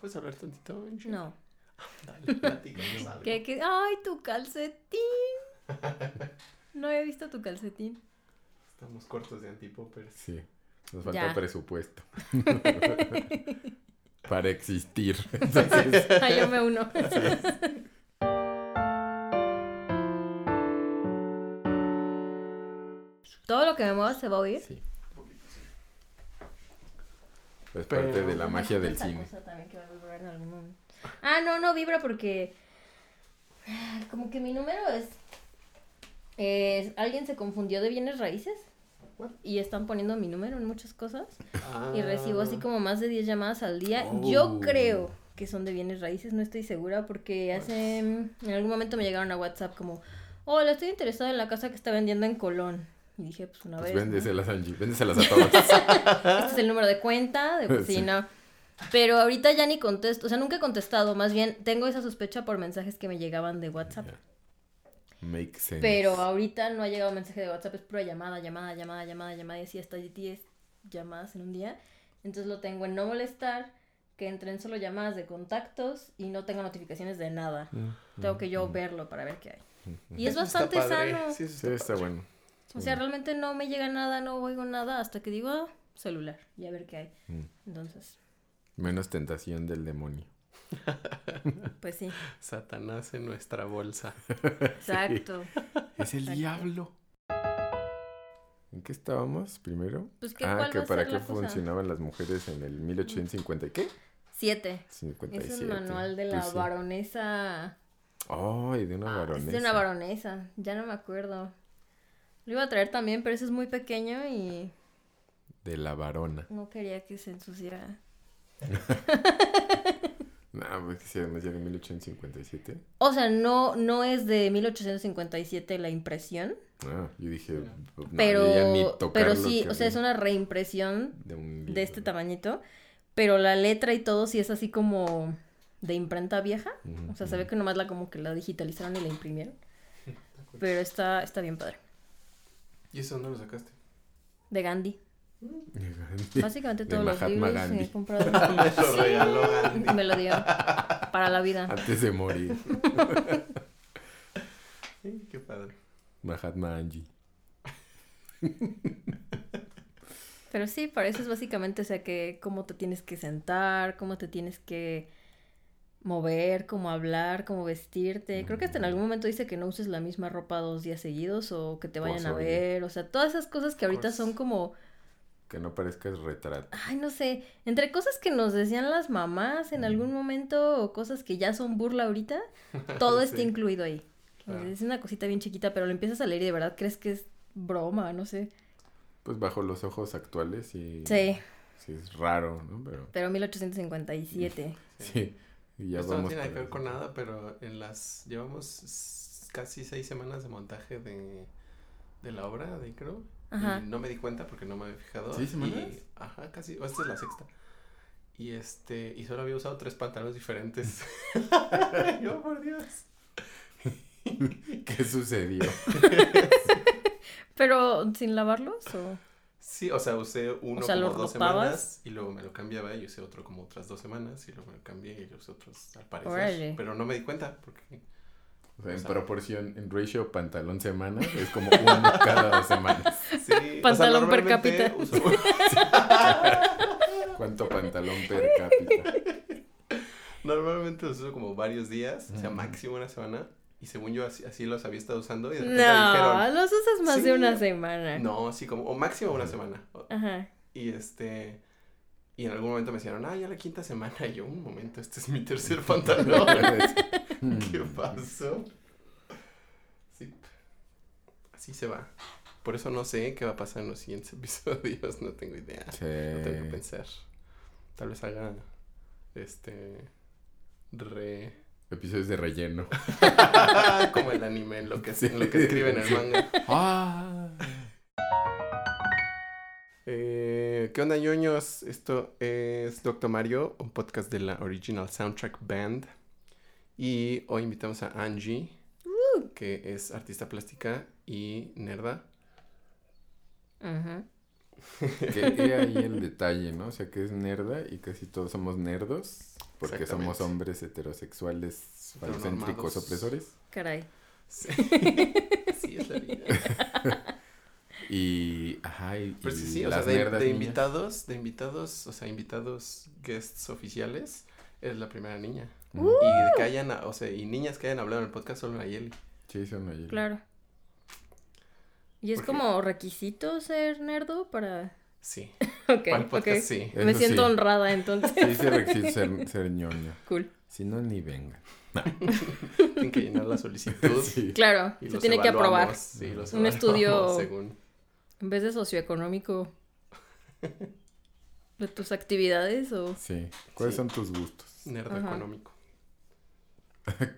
¿Puedes hablar tantito? Angie? No. Dale, platícanos algo. ¿Qué, qué? ¡Ay, tu calcetín! No había visto tu calcetín. Estamos cortos de antipoppers. Sí, nos falta Ya. presupuesto. Para existir. Entonces, Ay, yo me uno. Todo lo que me mueva se va a oír. sí. Es parte de la magia del Esa cine. cosa también que va a vibrar en algún momento. Ah, no, no vibra porque. ah, Como que mi número es. es- Alguien se confundió de bienes raíces. What? Y están poniendo mi número en muchas cosas. Ah. Y recibo así como más de 10 llamadas al día. Yo Oh. creo que son de bienes raíces, no estoy segura porque hace... mm, En algún momento me llegaron a WhatsApp como, hola, estoy interesado en la casa que está vendiendo en Colón. Y dije, pues una Pues vez. ¿no? véndeselas, Angie. Véndeselas a todos. Este es el número de cuenta, de pues, sí, no. Pero ahorita ya ni contesto, o sea, nunca he contestado, más bien tengo esa sospecha por mensajes que me llegaban de WhatsApp. Ya. Make sense. Pero ahorita no ha llegado mensaje de WhatsApp, es pura llamada, llamada, llamada, llamada, llamada, y así hasta 10 llamadas en un día. Entonces lo tengo en no molestar, que entren solo llamadas de contactos y no tengo notificaciones de nada. Mm, Tengo mm, que yo mm, ver para ver qué hay. mm, Y es bastante padre. sano. Sí, eso Sí, está, está bueno. O sea, realmente no me llega nada, no oigo nada hasta que digo, ah, celular, y a ver qué hay. Mm. Entonces, Menos tentación del demonio. pues sí, Satanás en nuestra bolsa. exacto. Es el Exacto. diablo. ¿En qué estábamos primero? Pues que ah, cuál que va a para ser qué la cosa? funcionaban las mujeres en el 1850 y qué? Siete. 57. Es un manual de la Pues sí. baronesa. Ay, de una Ah, baronesa. Es de una baronesa, ya no me acuerdo. Lo iba a traer también, pero ese es muy pequeño y De la varona. no quería que se ensuciara. No, pues que sí, además ya de 1857. O sea, no, no es de 1857 la impresión, Ah, yo dije, pues, no, pero, yo ya ni pero sí, o sea, es una reimpresión de, un de libro. este tamañito, pero la letra y todo sí es así como de imprenta vieja. O sea, se ve que nomás la como que la digitalizaron y la imprimieron. Pero está, está bien padre. ¿Y eso dónde lo sacaste? De Gandhi. Básicamente De todos los libros Gandhi. que he comprado. Me lo regaló Gandhi. Me lo dio para la vida. Antes de morir. Sí, Qué padre. Mahatma Angie. Pero sí, para eso es básicamente, o sea, que cómo te tienes que sentar, cómo te tienes que mover, cómo hablar, cómo vestirte. Creo que hasta en algún momento dice que no uses la misma ropa dos días seguidos o que te vayan a ver. O sea, todas esas cosas que ahorita son como, Que no parezcas retrato. ay, no sé, entre cosas que nos decían las mamás en algún momento o cosas que ya son burla ahorita, todo está Sí. incluido ahí. Claro. Es una cosita bien chiquita, pero lo empiezas a leer y de verdad crees que es broma, no sé. Pues bajo los ojos actuales y... Sí, Sí, es raro, ¿no? Pero pero 1857. sí. Y ya Esto no tiene que ver con nada, pero en las llevamos casi seis semanas de montaje de, de la obra de creo. Ajá. Y no me di cuenta porque no me había fijado. ¿Seis semanas? Y- ajá, casi. o esta es la sexta. Y este, y solo había usado tres pantalones diferentes. Yo, por Dios. ¿Qué sucedió? Pero sin lavarlos o Sí, o sea, usé uno O sea, como ¿lo dos rotabas? semanas y luego me lo cambiaba y usé otro como otras dos semanas y luego me lo cambié y usé otros al parecer. Pero no me di cuenta porque O sea, en O sea- proporción, en ratio pantalón semana, es como uno cada dos semanas. sí, o sea, Pantalón per cápita. uso- ¿Cuánto pantalón per cápita? Normalmente los uso como varios días, o sea, máximo una semana. Y según yo, así, así los había estado usando. Y de repente me dijeron, No, los usas más Sí. de una semana. no, así como, o máximo una semana. Ajá. Y este. Y en algún momento me dijeron, ah, ya la quinta semana. Y yo, un momento, este es mi tercer pantalón. ¿Qué Mm. pasó? Sí. Así se va. Por eso no sé qué va a pasar en los siguientes episodios. No tengo idea. No tengo que Sí. pensar. Tal vez haga. Este. Re. Episodios de relleno. Como el anime, en lo que, Sí. en lo que escriben en el manga. Ah. Eh, ¿Qué onda, ñoños? Esto es Doctor Mario, un podcast de la Original Soundtrack Band. Y hoy invitamos a Angie, que es artista plástica y nerda. Ajá. Que he ahí el detalle, ¿no? O sea, que es nerda y casi todos somos nerdos. Porque somos hombres heterosexuales, falocéntricos, opresores. Caray. Sí. Así es la vida. Y, ajá, y, Pero sí, y sí, o sea, las de, invitados, de invitados, o sea, invitados guests oficiales, es la primera niña. Y que hayan, o sea, y niñas que hayan hablado en el podcast solo Nayeli. Sí, son Nayeli. Claro. ¿Y es como requisito ser nerdo para...? Sí. Ok, podcast, sí. Me Eso siento sí. honrada entonces. Sí, sí requiere ser, ser ñoño. Cool. Si no, ni vengan. Tienen que llenar la solicitud. Sí. Claro, se tiene que aprobar. evaluamos, sí, los Un estudio- Según. En vez de socioeconómico de tus actividades o... Sí. ¿Cuáles Sí. son tus gustos? Nerdo Ajá. económico.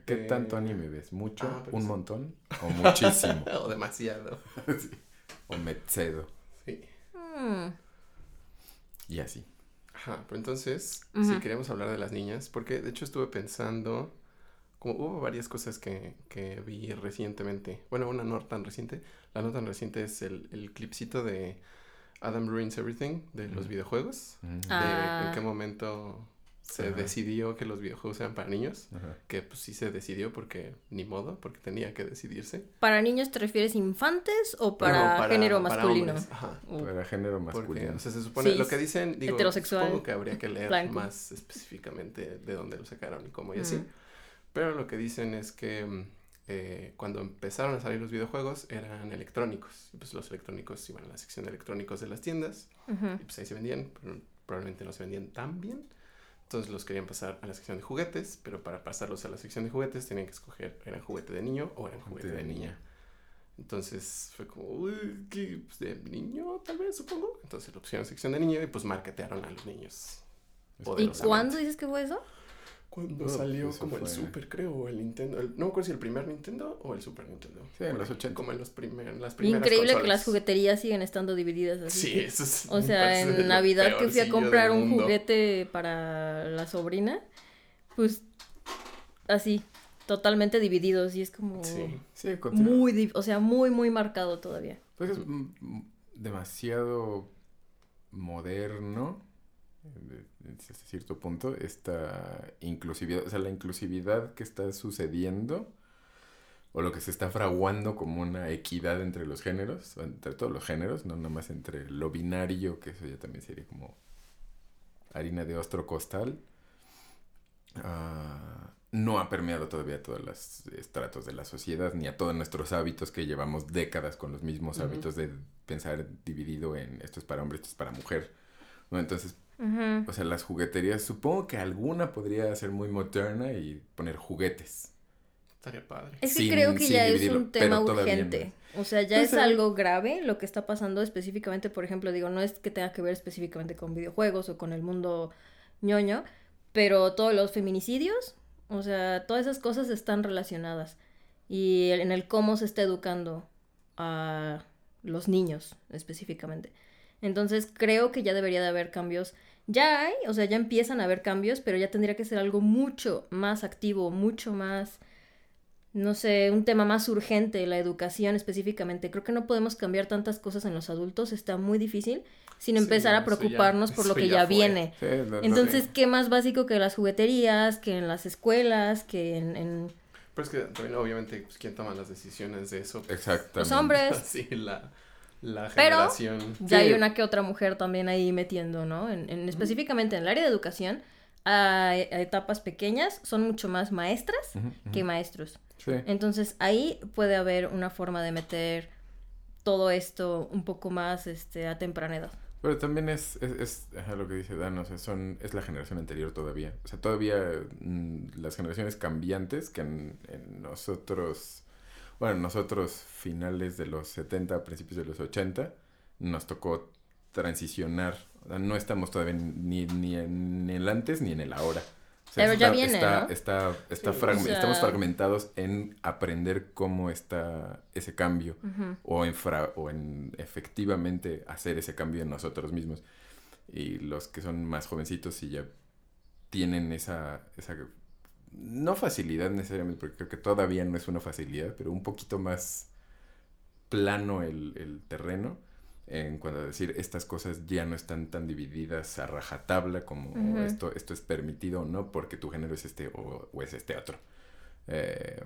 ¿Qué Eh, tanto anime ves? ¿Mucho? ah, ¿Un sí. montón? ¿O muchísimo? O demasiado. Sí. ¿O me cedo? Sí. Mm, Y así. Ajá, pero entonces, Ujú. si queremos hablar de las niñas, porque de hecho estuve pensando, como hubo varias cosas que, que vi recientemente, bueno, una no tan reciente, la no tan reciente es el, el clipcito de Adam Ruins Everything de los videojuegos, Mm. de Ah. en qué momento se Ajá. decidió que los videojuegos eran para niños, Ajá. que pues sí se decidió porque ni modo, porque tenía que decidirse. ¿Para niños te refieres infantes o No, para, género masculino? ajá. Uh, Para género Porque, masculino. o sea, se supone, Sí, lo que dicen, digo, heterosexual, supongo que habría que leer blanco. más específicamente de dónde lo sacaron y cómo y así. Mm. Pero lo que dicen es que mm, eh, cuando empezaron a salir los videojuegos eran electrónicos. Y pues los electrónicos iban a la sección de electrónicos de las tiendas y pues ahí se vendían, pero probablemente no se vendían tan bien. Entonces los querían pasar a la sección de juguetes, pero para pasarlos a la sección de juguetes tenían que escoger, ¿eran juguete de niño o eran juguete de niña? Entonces fue como, uy, ¿qué? Pues, de niño, tal vez, supongo. Entonces lo pusieron en sección de niño y pues marketearon a los niños. ¿Y cuándo dices que fue eso? Cuando Oh, salió como el Super, creo, o el Nintendo. el- no me acuerdo si el primer Nintendo o el Super Nintendo. Sí, en los ahí, 80. Como en los primer, las primeras Increíble que las jugueterías siguen estando divididas así. Sí, eso es. O sea, en Navidad que fui a comprar un mundo. juguete para la sobrina, pues así, totalmente divididos y es como Sí. Sí, continúa. muy, o sea, muy, muy marcado todavía. Pues es demasiado moderno, hasta cierto punto, esta inclusividad, o sea, la inclusividad que está sucediendo, o lo que se está fraguando como una equidad entre los géneros, entre todos los géneros, no nada más entre lo binario, que eso ya también sería como harina de ostro costal, ah, no ha permeado todavía a todos los estratos de la sociedad, ni a todos nuestros hábitos que llevamos décadas con los mismos Ujú. hábitos de pensar dividido en esto es para hombre, esto es para mujer. ¿no? Entonces, O sea, las jugueterías, supongo que alguna podría ser muy moderna y poner juguetes. Estaría padre. Es que sin- creo que ya es un tema urgente. O sea, ya Pues, es algo grave lo que está pasando específicamente, por ejemplo, digo, no es que tenga que ver específicamente con videojuegos o con el mundo ñoño, pero todos los feminicidios, o sea, todas esas cosas están relacionadas. Y en el cómo se está educando a los niños específicamente. Entonces creo que ya debería de haber cambios. Ya hay, o sea, ya empiezan a haber cambios, pero ya tendría que ser algo mucho más activo, mucho más no sé, un tema más urgente, la educación específicamente. Creo que no podemos cambiar tantas cosas en los adultos, está muy difícil, sin Sí, empezar a ya- preocuparnos por lo que ya viene. Sí, Entonces, ¿qué más básico que las jugueterías, que en las escuelas, que en, en Pero es que también, obviamente, pues, ¿quién toma las decisiones de eso? Pues, Exactamente. los hombres? Sí, la, la Pero- generación. Ya Sí. hay una que otra mujer también ahí metiendo, ¿no? En, en- específicamente en el área de educación, a, a etapas pequeñas son mucho más maestras que maestros. Sí. Entonces ahí puede haber una forma de meter todo esto un poco más este, a temprana edad. Pero también es, es, es, ajá, lo que dice Dan, o sea, son, es la generación anterior todavía. O sea, todavía mm, las generaciones cambiantes que en, en nosotros, bueno, nosotros finales de los 70, principios de los 80, nos tocó transicionar. O sea, no estamos todavía ni, ni en el antes ni en el ahora. O sea, Pero ya está- viene, está, ¿no? está, está Sí. fragmen- O sea- Estamos fragmentados en aprender cómo está ese cambio o en, fra- o en efectivamente hacer ese cambio en nosotros mismos. Y los que son más jovencitos sí ya tienen esa, esa no facilidad necesariamente, porque creo que todavía no es una facilidad, pero un poquito más plano el, el terreno en cuanto a decir estas cosas ya no están tan divididas a rajatabla como esto, esto es permitido o no porque tu género es este o, o es este otro. Eh,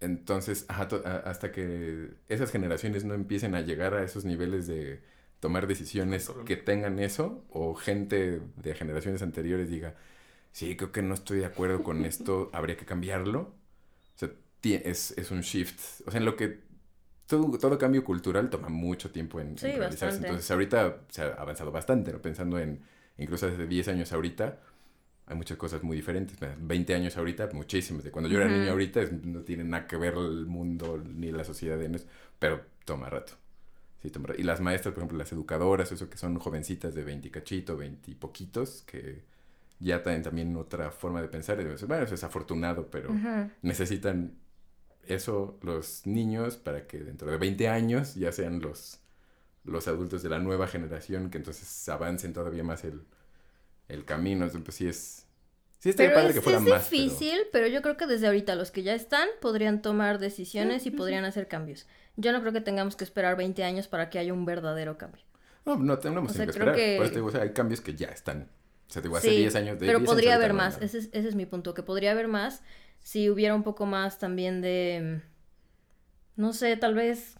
entonces, ajá, hasta que esas generaciones no empiecen a llegar a esos niveles de tomar decisiones que tengan eso, o gente de generaciones anteriores diga, sí, creo que no estoy de acuerdo con esto, habría que cambiarlo. O sea, es, es un shift. O sea, en lo que todo, todo cambio cultural toma mucho tiempo en, en Sí, realizarse. bastante. Entonces, ahorita se ha avanzado bastante, ¿no? Pensando en, incluso desde 10 años ahorita, hay muchas cosas muy diferentes. Mira, 20 años ahorita, muchísimas. De cuando yo era Ujú. niño ahorita, es- no tiene nada que ver el mundo ni la sociedad en eso, pero toma rato. Sí, toma rato. Y las maestras, por ejemplo, las educadoras, eso que son jovencitas de 20 y cachito, 20 y poquitos, que ya tienen también otra forma de pensar. Y Bueno, eso es afortunado, pero Ujú. necesitan eso los niños para que dentro de 20 años ya sean los, los adultos de la nueva generación que entonces avancen todavía más el, el camino. Entonces, pues sí es... Sí estaría Pero padre es, que fuera es más, pero- difícil, pero... yo creo que desde ahorita los que ya están podrían tomar decisiones y podrían hacer cambios. Yo no creo que tengamos que esperar 20 años para que haya un verdadero cambio. No, no tenemos O sea, que esperar. que- Por eso digo, o sea, hay cambios que ya están. O sea, te digo, hace Sí, 10 años de pero 10 años podría haber más. Ese es, ese es mi punto, que podría haber más si hubiera un poco más también de, no sé, tal vez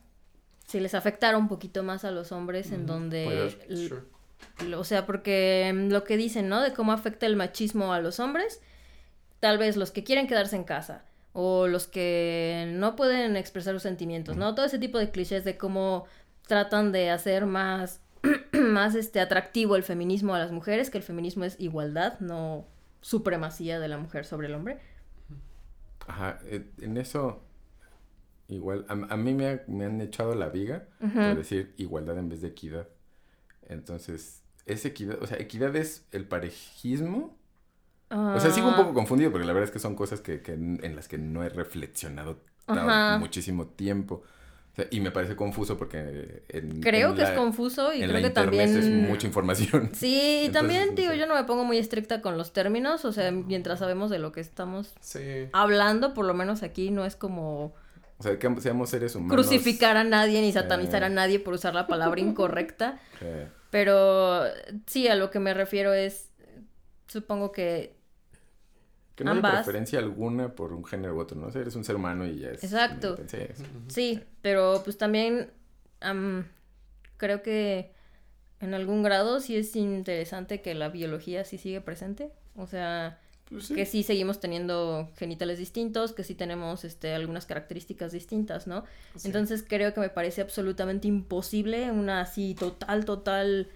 si les afectara un poquito más a los hombres en donde, Sure. o sea, porque mm, lo que dicen, ¿no? De cómo afecta el machismo a los hombres, tal vez los que quieren quedarse en casa o los que no pueden expresar sus sentimientos, ¿no? Todo ese tipo de clichés de cómo tratan de hacer más más este atractivo el feminismo a las mujeres, que el feminismo es igualdad, no supremacía de la mujer sobre el hombre. Ajá, eh, en eso, igual, a, a mí me, ha- me han echado la viga por decir igualdad en vez de equidad. Entonces, es equidad, o sea, equidad es el parejismo. O sea, sigo un Ah, poco confundido porque la verdad es que son cosas que, que en las que no he reflexionado Ajá. muchísimo tiempo. Y me parece confuso porque en, Creo en que es confuso y en creo la que también... es mucha información. Sí, y Entonces, también, digo, yo no me pongo muy estricta con los términos, o sea, mientras sabemos de lo que estamos Sí. hablando, por lo menos aquí no es como O sea, que seamos seres humanos. crucificar a nadie ni satanizar Eh. a nadie por usar la palabra incorrecta. eh, Pero sí, a lo que me refiero es, supongo que que no hay preferencia alguna por un género u otro, ¿no? O sea, eres un ser humano y ya es... Exacto. pensé eso. Sí, pero pues también am, creo que en algún grado sí es interesante que la biología sí sigue presente. O sea, Pues sí. que sí seguimos teniendo genitales distintos, que sí tenemos este, algunas características distintas, ¿no? Sí. Entonces creo que me parece absolutamente imposible una así total, total,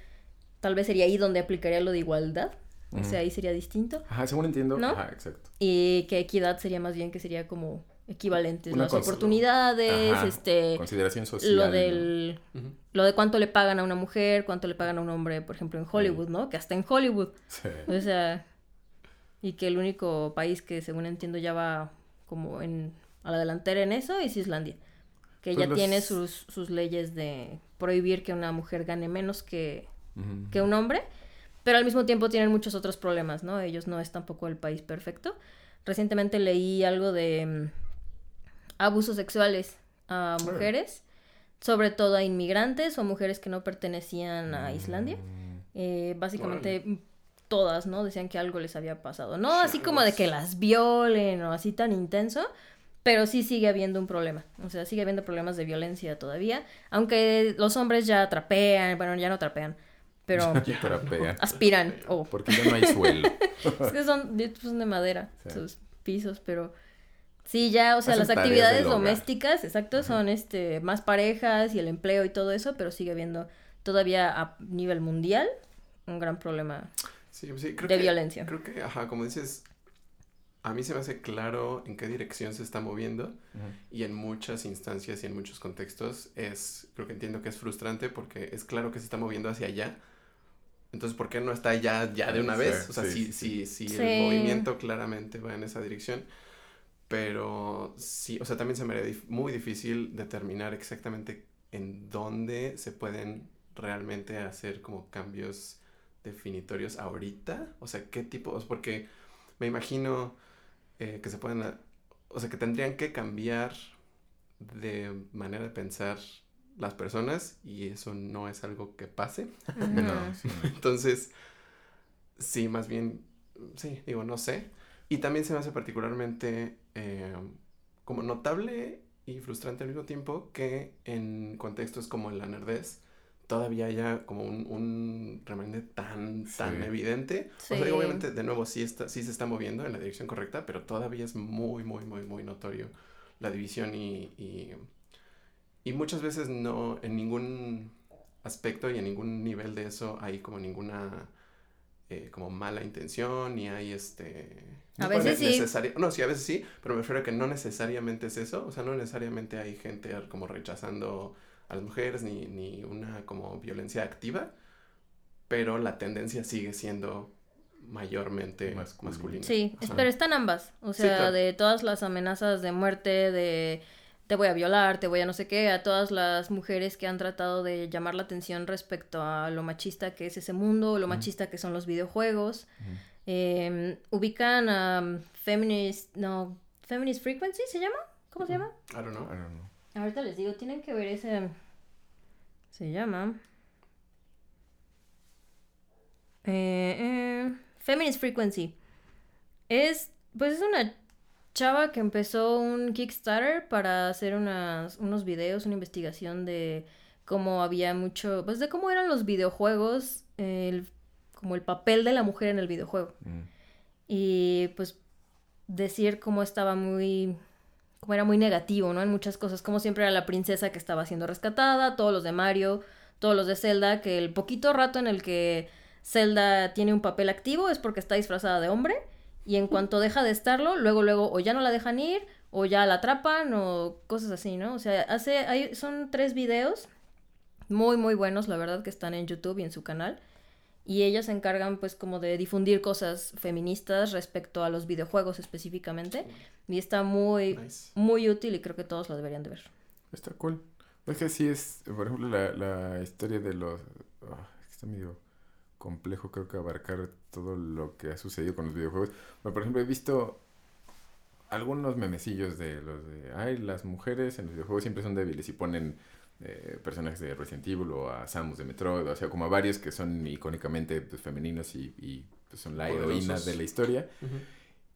tal vez sería ahí donde aplicaría lo de igualdad. O sea, ahí sería distinto. Ajá, según entiendo. ¿No? Ajá, exacto. Y que equidad sería más bien que sería como equivalentes Una las oportunidades, Ajá, este Consideración social. lo ¿no? del lo de cuánto le pagan a una mujer, cuánto le pagan a un hombre, por ejemplo, en Hollywood, ¿no? Que hasta en Hollywood. Sí. O sea, y que el único país que según entiendo ya va como en a la delantera en eso es Islandia. Que Pues ya los- tiene sus, sus leyes de prohibir que una mujer gane menos que, que un hombre, pero al mismo tiempo tienen muchos otros problemas, ¿no? Ellos no es tampoco el país perfecto. Recientemente leí algo de mm, abusos sexuales a mujeres, sobre todo a inmigrantes o mujeres que no pertenecían a Islandia. Mm, Eh, básicamente mm, todas, ¿no? Decían que algo les había pasado. No así como de que las violen o así tan intenso, pero sí sigue habiendo un problema. O sea, sigue habiendo problemas de violencia todavía. Aunque los hombres ya trapean, bueno, ya no trapean, pero aspiran. O Porque ya no hay suelo. es que son, de- son de madera Sí. sus pisos, pero sí, ya, o sea, Hacen las actividades domésticas, exacto, son este más parejas y el empleo y todo eso, pero sigue habiendo todavía a nivel mundial un gran problema. Sí, sí, creo De que, violencia. Creo que, ajá, como dices, a mí se me hace claro en qué dirección se está moviendo y en muchas instancias y en muchos contextos es, creo que entiendo que es frustrante porque es claro que se está moviendo hacia allá. Entonces, ¿por qué no está ya, ya de una Sí, vez? O sea, sí, sí, sí, sí, Sí. el movimiento claramente va en esa dirección. Pero sí, o sea, también se me haría dif- muy difícil determinar exactamente en dónde se pueden realmente hacer como cambios definitorios ahorita. O sea, qué tipo, o sea, porque me imagino eh, que se pueden, o sea, que tendrían que cambiar de manera de pensar las personas y eso no es algo que pase. No. Entonces, sí, más bien, sí, digo, no sé. Y también se me hace particularmente eh, como notable y frustrante al mismo tiempo que en contextos como en la nerdez todavía haya como un, un remanente tan, tan Sí. evidente. O sea, digo, obviamente, de nuevo, sí, está, sí se está moviendo en la dirección correcta, pero todavía es muy, muy, muy, muy notorio la división y, y, y muchas veces no, en ningún aspecto y en ningún nivel de eso hay como ninguna eh, como mala intención ni hay este A no veces sí. no sí a veces sí pero me refiero a que no necesariamente es eso o sea no necesariamente hay gente como rechazando a las mujeres ni, ni una como violencia activa pero la tendencia sigue siendo mayormente Masculina. masculina, Sí, Ajá. pero están ambas. O Sí, sea, claro. de todas las amenazas de muerte, de te voy a violar, te voy a no sé qué, a todas las mujeres que han tratado de llamar la atención respecto a lo machista que es ese mundo, lo machista que son los videojuegos. Eh, ubican a um, Feminist, no, Feminist Frequency se llama? ¿Cómo se llama? I don't know I don't know. Ahorita les digo, tienen que ver ese. Se llama. Eh, eh, Feminist Frequency. Es. Pues es una chava que empezó un Kickstarter para hacer unas, unos videos, una investigación de cómo había mucho. Pues de cómo eran los videojuegos. el- como el papel de la mujer en el videojuego Mm. y pues decir cómo estaba muy como era muy negativo, ¿no? En muchas cosas, como siempre era la princesa que estaba siendo rescatada, todos los de Mario, todos los de Zelda, que el poquito rato en el que Zelda tiene un papel activo es porque está disfrazada de hombre y en cuanto deja de estarlo, luego luego o ya no la dejan ir o ya la atrapan o cosas así, ¿no? O sea, hace hay son tres videos muy muy buenos, la verdad que están en YouTube y en su canal y ellas se encargan pues como de difundir cosas feministas respecto a los videojuegos específicamente y está muy nice muy útil y creo que todos lo deberían de ver. Está cool. Es que sí es, por ejemplo, la, la historia de los... ah, está medio complejo, creo que abarcar todo lo que ha sucedido con los videojuegos. Pero, por ejemplo, he visto algunos memecillos de los de... Ay, las mujeres en los videojuegos siempre son débiles y ponen eh, personajes de Resident Evil o a Samus de Metroid, o sea, como a varios que son icónicamente pues, femeninos y, y, pues, son la heroína de la historia. Ujú.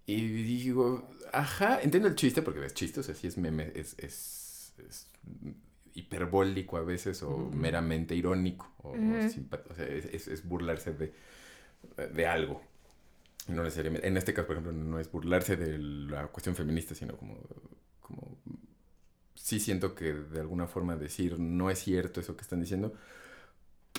Y digo, ajá, entiendo el chiste porque es chiste, o sea, sí es meme, es, es, es hiperbólico a veces o meramente irónico, o, sea, es, es- es burlarse de, de algo. No necesariamente, en este caso, por ejemplo, no es burlarse de la cuestión feminista, sino como, como sí siento que de alguna forma decir no es cierto eso que están diciendo,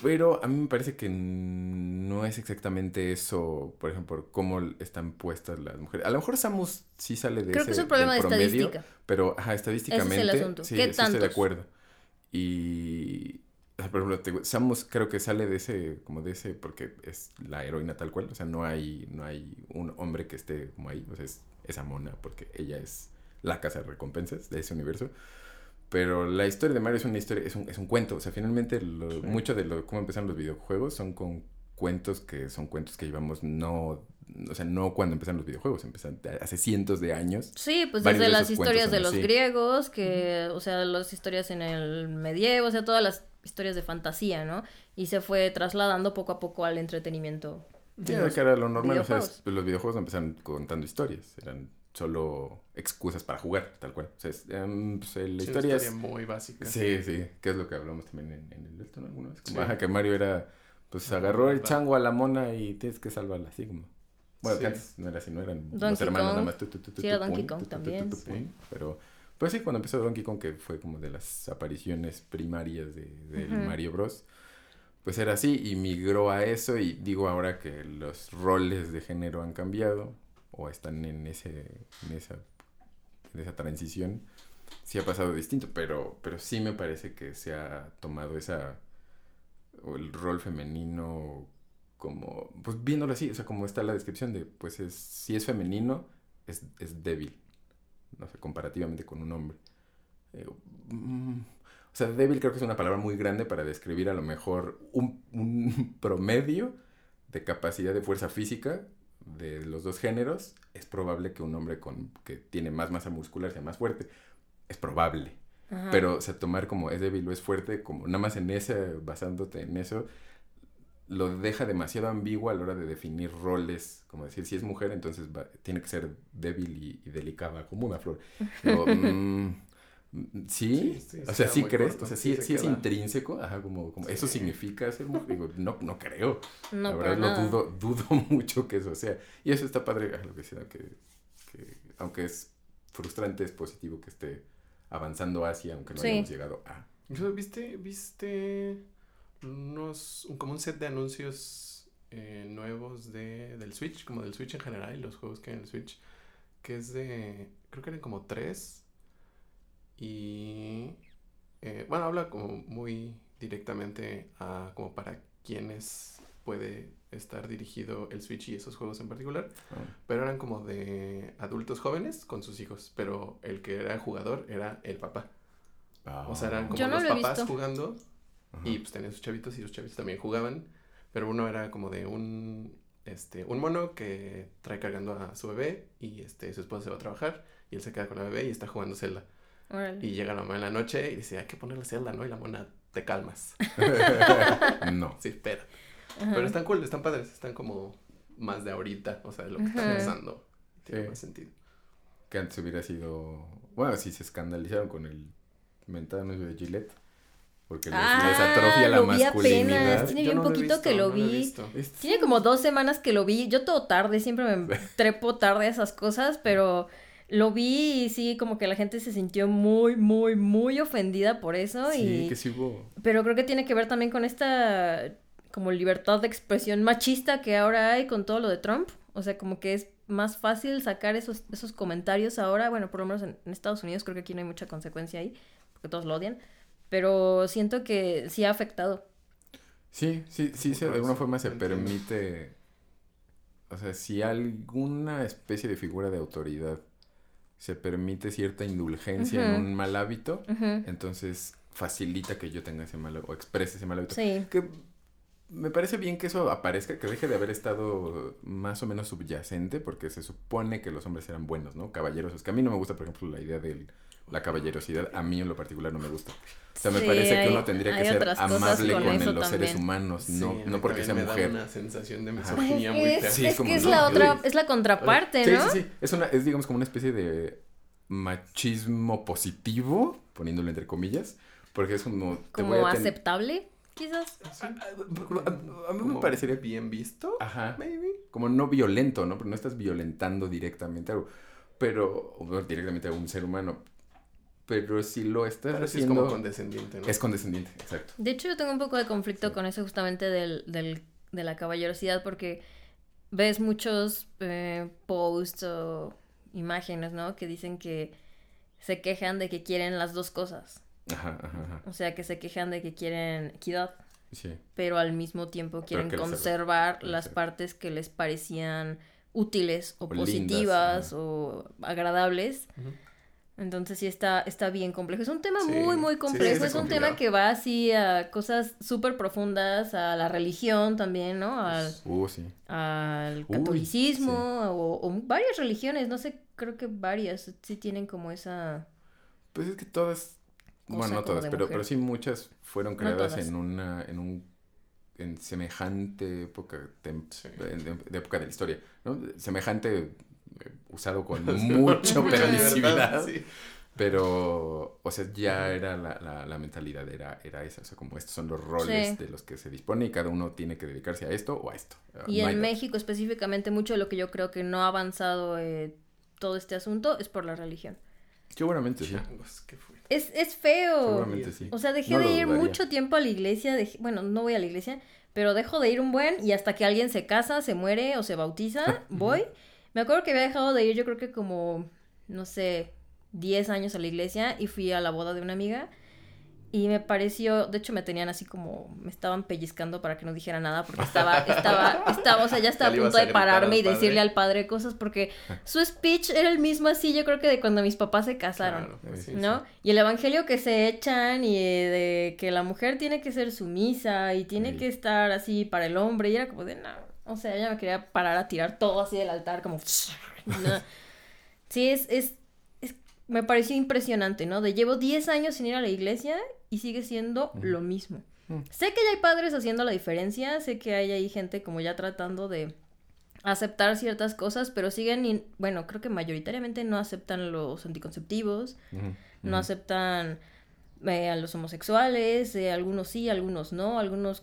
pero a mí me parece que no es exactamente eso, por ejemplo, cómo están puestas las mujeres. A lo mejor Samus sí sale de Creo ese que es un problema de del promedio, estadística. pero ajá, estadísticamente asunto. sí, ¿Qué sí estoy de acuerdo. Y por ejemplo, Samus creo que sale de ese como de ese porque es la heroína tal cual, o sea, no hay no hay un hombre que esté como ahí, o sea, es esa mona porque ella es la casa de recompensas de ese universo. Pero la historia de Mario es una historia, es un, es un cuento. O sea, finalmente lo- Sí. mucho de lo, cómo empezaron los videojuegos son con cuentos que son cuentos que llevamos no, o sea, no cuando empezaron los videojuegos, empezaron hace cientos de años. Sí, pues desde de las historias de los así. griegos, que, o sea, las historias en el medievo, o sea, todas las historias de fantasía, ¿no? Y se fue trasladando poco a poco al entretenimiento. Sí, los que era lo normal, o sea, pues, los videojuegos empezaron contando historias, eran solo excusas para jugar, tal cual. O sea, es, em, pues, eh, la Sí, historia es... historia muy básica Sí, sí, que es lo que hablamos también en, en el esto, ¿no? Alguna vez. Como, Sí. ajá, que Mario era, pues agarró el va. chango a la mona y tienes que salvarla, así como. Bueno, Sí. que antes no era así, no eran los Donkey hermanos Kong. nada más. tu, tu, tu, Sí, era Donkey Kong también, pum. Pero, pues sí, cuando empezó Donkey Kong, que fue como de las apariciones primarias de, del. Mario Bros. Pues era así y migró a eso y digo ahora que los roles de género han cambiado o están en ese en esa en esa transición sí ha pasado distinto pero pero sí me parece que se ha tomado esa o el rol femenino como pues viéndolo así o sea como está la descripción de pues es si es femenino es, es débil no sé comparativamente con un hombre Eh, mm, o sea, débil creo que es una palabra muy grande para describir a lo mejor un, un promedio de capacidad de fuerza física de los dos géneros. Es probable que un hombre con, que tiene más masa muscular sea más fuerte. Es probable. Ajá. Pero, o sea, tomar como es débil o es fuerte, como nada más en ese, basándote en eso, lo deja demasiado ambiguo a la hora de definir roles. Como decir, si es mujer, entonces va- tiene que ser débil y, y delicada como una flor. Pero, mm, ¿sí? Sí, sí, o se sea, ¿sí crees? corto, o sea, sí se es intrínseco. Ajá, como, como eso significa ser mujer. Digo, no, no creo. No, la verdad, lo nada. dudo, dudo mucho que eso sea. Y eso está padre, ah, lo que sea, que, que aunque es frustrante, es positivo que esté avanzando hacia, aunque no hayamos llegado a. ¿Viste, viste unos, un- como un set de anuncios eh, nuevos de, del Switch, como del Switch en general y los juegos que hay en el Switch, que es de, creo que eran como tres y, eh, bueno, habla como muy directamente a como para quienes puede estar dirigido el Switch y esos juegos en particular, Ah, pero eran como de adultos jóvenes con sus hijos, pero el que era jugador era el papá. O sea, eran como Yo no los lo papás visto. jugando Ajá. y pues tenían sus chavitos y sus chavitos también jugaban, pero uno era como de un este un mono que trae cargando a su bebé y este su esposa se va a trabajar y él se queda con la bebé y está jugando Zelda. Y llega la mamá en la noche y dice, "Hay que ponerle Zelda, ¿no?" Y la mona, "Te calmas." no. Sí, espera. Ajá. Pero están cool, están padres, están como más de ahorita, o sea, de lo que está Ajá. pasando. Tiene Sí. más sentido. Que antes hubiera sido. Bueno, si se escandalizaron con el mentado de Gillette. Porque les, Ah, les atrofia la lo vi apenas. masculinidad. Tiene Yo bien no poquito que lo no vi. Tiene como dos semanas que lo vi. Yo todo tarde, siempre me trepo tarde a esas cosas, pero lo vi y sí, como que la gente se sintió muy, muy, muy ofendida por eso. Sí, y... que sí hubo. Pero creo que tiene que ver también con esta como libertad de expresión machista que ahora hay con todo lo de Trump. O sea, como que es más fácil sacar esos, esos comentarios ahora. Bueno, por lo menos en, en Estados Unidos creo que aquí no hay mucha consecuencia ahí, porque todos lo odian. Pero siento que sí ha afectado. Sí, sí, sí, se- de alguna forma se Entiendo. permite. O sea, si alguna especie de figura de autoridad se permite cierta indulgencia en un mal hábito, entonces facilita que yo tenga ese mal o exprese ese mal hábito. Sí. Que me parece bien que eso aparezca, que deje de haber estado más o menos subyacente, porque se supone que los hombres eran buenos, ¿no? Caballeros. Es que a mí no me gusta, por ejemplo, la idea de la caballerosidad. A mí en lo particular no me gusta. O sea, me Sí, parece que hay- uno tendría que ser amable con los seres humanos, Sí, no, mí porque sea me da mujer. una sensación de Ajá. misoginia muy fea. Sí, es como que es no, la otra, es la contraparte, Sí, ¿no? sí, sí. Es, una, es, digamos, como una especie de machismo positivo, poniéndolo entre comillas, porque es como... te Como voy a ten- aceptable, quizás. Sí. A, a- a mí me Como parecería... bien visto, Ajá. maybe. como no violento, ¿no? Porque no estás violentando directamente a algo, pero o directamente a un ser humano. Pero si lo estás Pero sí es haciendo como condescendiente, ¿no? es condescendiente, exacto. De hecho, yo tengo un poco de conflicto Sí. con eso justamente del, del- de la caballerosidad porque ves muchos eh, posts o imágenes, ¿no? Que dicen que se quejan de que quieren las dos cosas. Ajá, ajá, ajá. O sea, que se quejan de que quieren equidad, Sí. pero al mismo tiempo quieren conservar las partes que les parecían útiles o, positivas o agradables. Ujú. Entonces sí está, está bien complejo. Es un tema Sí, muy, muy sí, complejo. es un complicado. tema que va así a cosas súper profundas, a la religión también, ¿no? Al, Uh, sí. al Uy, catolicismo o, o varias religiones, no sé, creo que varias sí tienen como esa... Pues es que todas, bueno, no todas, pero, mujer. pero sí muchas fueron creadas en una, en un, en semejante época, tem- Sí. en- de, de época de la historia, ¿no? Semejante usado con mucha Mucha permisividad. libertad, sí. Pero, o sea, ya era la, la, la mentalidad, era, era esa. O sea, como estos son los roles Sí. de los que se dispone y cada uno tiene que dedicarse a esto o a esto. Y No hay en México específicamente mucho de lo que yo creo que no ha avanzado eh, todo este asunto es por la religión. Seguramente sí. Es, es feo. Seguramente sí. O sea, dejé No de ir dudaría. mucho tiempo a la iglesia. dejé- bueno, no voy a la iglesia, pero dejo de ir un buen y hasta que alguien se casa, se muere o se bautiza, voy. Me acuerdo que había dejado de ir, yo creo que como, no sé, 10 años a la iglesia y fui a la boda de una amiga. Y me pareció, de hecho me tenían así como, me estaban pellizcando para que no dijera nada porque estaba, estaba, estaba, o sea, ya estaba Ya a punto a de pararme y decirle al padre cosas porque su speech era el mismo así, yo creo que de cuando mis papás se casaron. Claro, pues sí, ¿no? Y el evangelio que se echan y de que la mujer tiene que ser sumisa y tiene Sí. que estar así para el hombre y era como de no, o sea, ella me quería parar a tirar todo así del altar como. Sí, es, es, es me pareció impresionante, ¿no? De llevo 10 años sin ir a la iglesia y sigue siendo lo mismo. Mm. Sé que ya hay padres haciendo la diferencia, sé que hay ahí gente como ya tratando de aceptar ciertas cosas, pero siguen, in- bueno, creo que mayoritariamente no aceptan los anticonceptivos, no aceptan eh, a los homosexuales, eh, algunos sí, algunos no, algunos...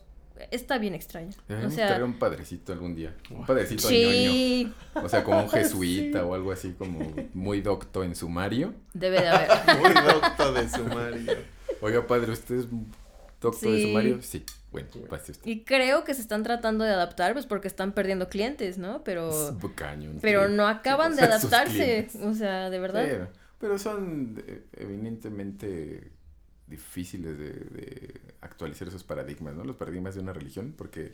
Está bien extraño. O Deberíamos sea, traer un padrecito algún día. Un padrecito ñoño. sí, O sea, como un jesuita Sí. o algo así como muy docto en sumario. debe de haber. Muy docto de sumario. Oiga, padre, ¿usted es docto de Sí. sumario? Sí. Bueno, pase usted. Y creo que se están tratando de adaptar, pues porque están perdiendo clientes, ¿no? Pero, Es cañón, pero no acaban Sí, de o sea, adaptarse. O sea, de verdad. Sí, pero son eh, evidentemente difíciles de, de actualizar esos paradigmas, ¿no? Los paradigmas de una religión, porque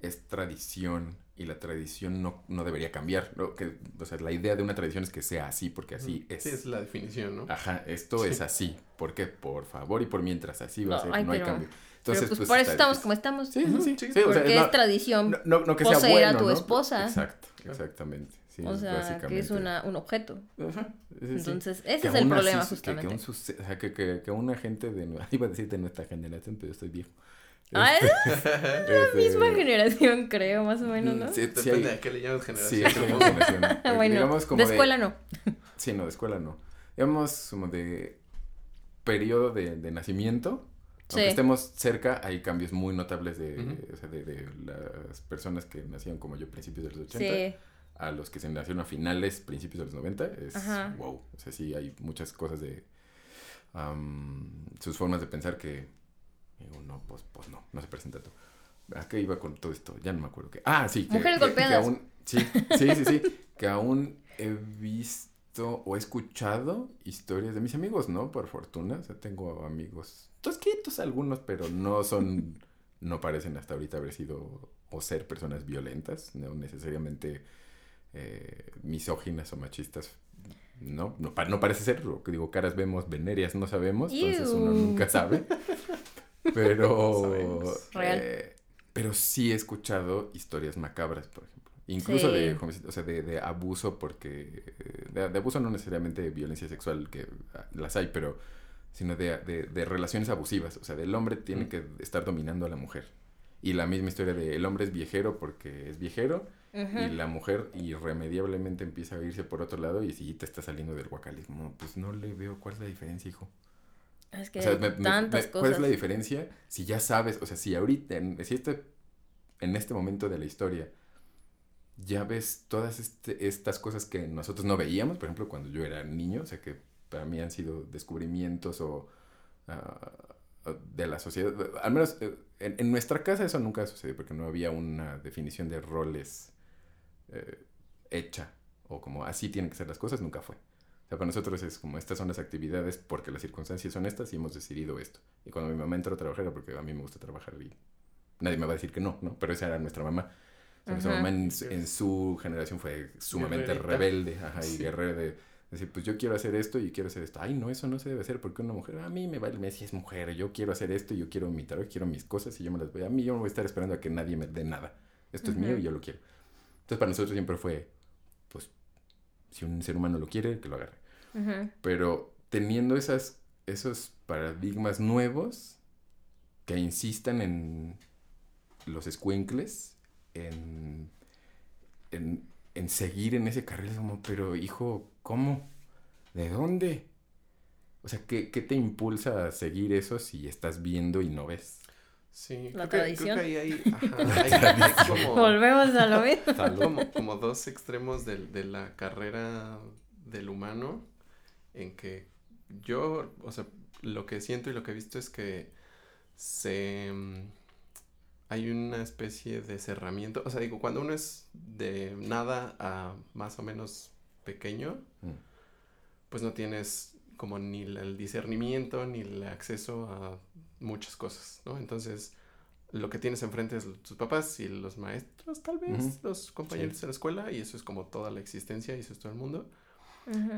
es tradición y la tradición no, no debería cambiar, ¿no? Que, o sea, la idea de una tradición es que sea así, porque así es. Sí, es la definición, ¿no? Ajá, esto Sí. es así. ¿Por qué? Por favor y por mientras así va a No, ser, ay, no hay pero- cambio. Pero Entonces, pues, por eso estamos como estamos. Sí, sí, sí. Sí, sí, o sea, porque no- es tradición. no, no, no que sea a bueno, tu ¿no? esposa. Exacto, exactamente. Sí, o sea, que es una, un objeto. Ajá, sí, sí. Entonces, Que ese es el así problema, su- que- Que, justamente. un suce- o sea, que, que, que una gente de... Iba a decir de nuestra generación, pero yo estoy viejo. Ah, Este, es la este, misma generación, creo, más o menos, ¿no? Sí, sí Depende hay- de a qué le llamas Sí, generación. es una generación. Bueno, digamos como de escuela no. Sí, no, de escuela no. Digamos como de periodo de, de nacimiento. Aunque Sí. estemos cerca, hay cambios muy notables de, Ujú. o sea, de, de las personas que nacieron como yo, principios de los 80, Sí. A los que se nacieron a finales, principios de los 90. Es Ajá. wow. O sea, sí, hay muchas cosas de am, sus formas de pensar que. Digo, no, pues, pues no, no se presenta todo. ¿A qué iba con todo esto? Ya no me acuerdo qué. Ah, sí. Que, Mujeres que- que golpeadas. aún, sí, sí, sí, sí. que aún he visto o he escuchado historias de mis amigos, ¿no? Por fortuna. O sea, tengo amigos tosquitos algunos, pero no son. No parecen hasta ahorita haber sido o ser personas violentas, no necesariamente eh, misóginas o machistas. No, no, pa- no parece ser, lo que digo, caras vemos, venerias no sabemos, entonces uno nunca sabe. Pero. Real. eh, pero sí he escuchado historias macabras, por ejemplo. Incluso de, Sí. jovencit- o sea, de, de abuso, porque eh, de, de abuso no necesariamente de violencia sexual, que ah, las hay, pero sino de, de, de relaciones abusivas. O sea, del hombre tiene Mm. que estar dominando a la mujer. Y la misma historia de el hombre es viejero porque es viejero Y la mujer irremediablemente empieza a irse por otro lado y si te está saliendo del guacalismo, pues no le veo cuál es la diferencia, hijo. Es que O sea, hay me- me- tantas me- ¿cuál es cosas. la diferencia? Si ya sabes, o sea, si ahorita, en, si este, en este momento de la historia, ya ves todas este- estas cosas que nosotros no veíamos, por ejemplo, cuando yo era niño, o sea, que para mí han sido descubrimientos o ah, de la sociedad, al menos eh, en, en nuestra casa eso nunca sucedió porque no había una definición de roles eh, hecha o como así tienen que ser las cosas, nunca fue. O sea, para nosotros es como estas son las actividades porque las circunstancias son estas y hemos decidido esto. Y cuando mi mamá entró a trabajar era porque a mí me gusta trabajar y nadie me va a decir que no, ¿no? Pero esa era nuestra mamá. O sea, nuestra mamá en, su- en su generación fue sumamente Guerrerita. rebelde, ajá, y Sí. guerrera de decir, pues yo quiero hacer esto y quiero hacer esto. Ay, no, eso no se debe hacer porque una mujer, a mí me vale, me decía, es mujer, yo quiero hacer esto, yo quiero mi trabajo, quiero mis cosas y yo me las voy. A mí yo no voy a estar esperando a que nadie me dé nada. Esto es mío y yo lo quiero. Entonces para nosotros siempre fue, pues, si un ser humano lo quiere, que lo agarre. Pero teniendo esas, esos paradigmas nuevos que insistan en los escuincles, en, en, en seguir en ese carril, como, pero hijo, ¿cómo? ¿De dónde? O sea, ¿qué, qué te impulsa a seguir eso si estás viendo y no ves? Sí, La creo que, creo tradición. que ahí hay, ajá, hay- hay como, Volvemos a lo mismo. como, como dos extremos del- de, la carrera del humano en que yo, o sea, lo que siento y lo que he visto es que se... mm, hay una especie de cerramiento, o sea, digo, cuando uno es de nada a más o menos pequeño, Mm. pues no tienes como ni el discernimiento ni el acceso a muchas cosas, ¿no? Entonces, lo que tienes enfrente es tus papás y los maestros, tal vez, los compañeros de la escuela, y eso es como toda la existencia y eso es todo el mundo.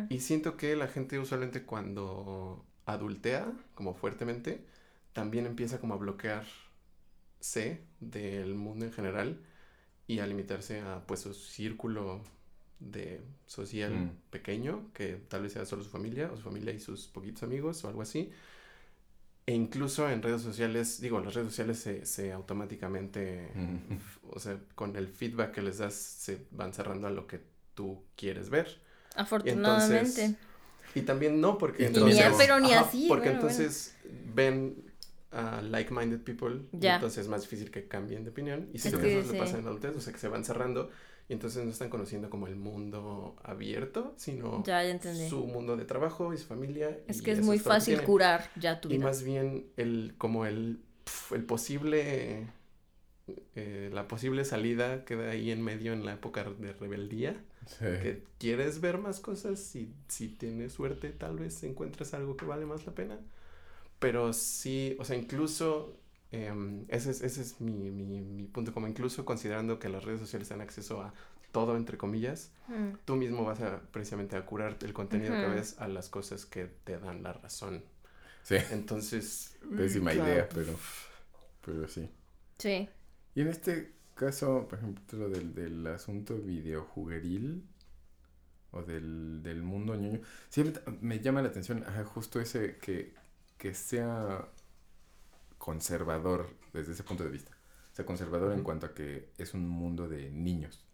Y siento que la gente usualmente cuando adultea, como fuertemente, también empieza como a bloquearse del mundo en general y a limitarse a pues su círculo de social Mm. pequeño, que tal vez sea solo su familia, o su familia y sus poquitos amigos, o algo así. E incluso en redes sociales, digo, las redes sociales se, se automáticamente, Mm. o sea, con el feedback que les das, se van cerrando a lo que tú quieres ver. Afortunadamente. Entonces, Y también no, porque Y entonces... ni a- pero ni Ajá, así, Porque bueno, bueno. entonces ven a like-minded people y entonces es más difícil que cambien de opinión. Y sí, Es creo que que eso sí. le pasa en la adultez, o sea, que se van cerrando y entonces no están conociendo como el mundo abierto, sino Ya, ya entendí. su mundo de trabajo y su familia. Es y que es muy que fácil curar ya tu Y vida. más bien el, como el, el posible, eh, la posible salida queda ahí en medio en la época de rebeldía. Sí. Que quieres ver más cosas y si tienes suerte tal vez encuentres algo que vale más la pena. Pero sí, o sea, incluso, em, ese es, ese es mi, mi, mi punto, como incluso considerando que las redes sociales dan acceso a todo, entre comillas, Mm. tú mismo vas a precisamente a curar el contenido que ves a las cosas que te dan la razón. Sí, Entonces... pésima claro, idea, pero, pero sí. Sí. Y en este caso, por ejemplo, del, del asunto videojugueril o del, del mundo ñoño, siempre me llama la atención ajá, justo ese que, que sea conservador desde ese punto de vista. O sea, conservador en cuanto a que es un mundo de niños.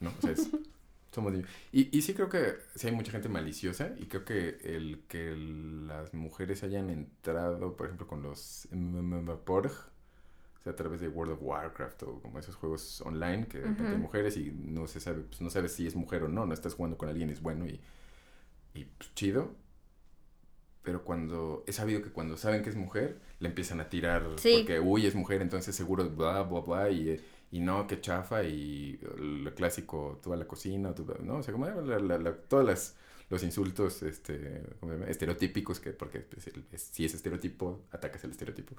¿no? O sea, es- somos niños. Y, y sí creo que sí hay mucha gente maliciosa y creo que el que las mujeres hayan entrado, por ejemplo, con los MMORPG, o sea, a través de World of Warcraft o como esos juegos online que de repente hay mujeres y no se sabe, pues no sabes si es mujer o no, no estás jugando con alguien es bueno y, y pues, chido. Pero cuando, he sabido que cuando saben que es mujer, le empiezan a tirar Sí. porque, uy, es mujer, entonces seguro bla, bla, bla, y, y no, que chafa, y lo clásico, tú a la cocina, tú, ¿no? O sea, como la, la, la- todas las, los insultos, este, estereotípicos, que porque pues, si es estereotipo, atacas el estereotipo.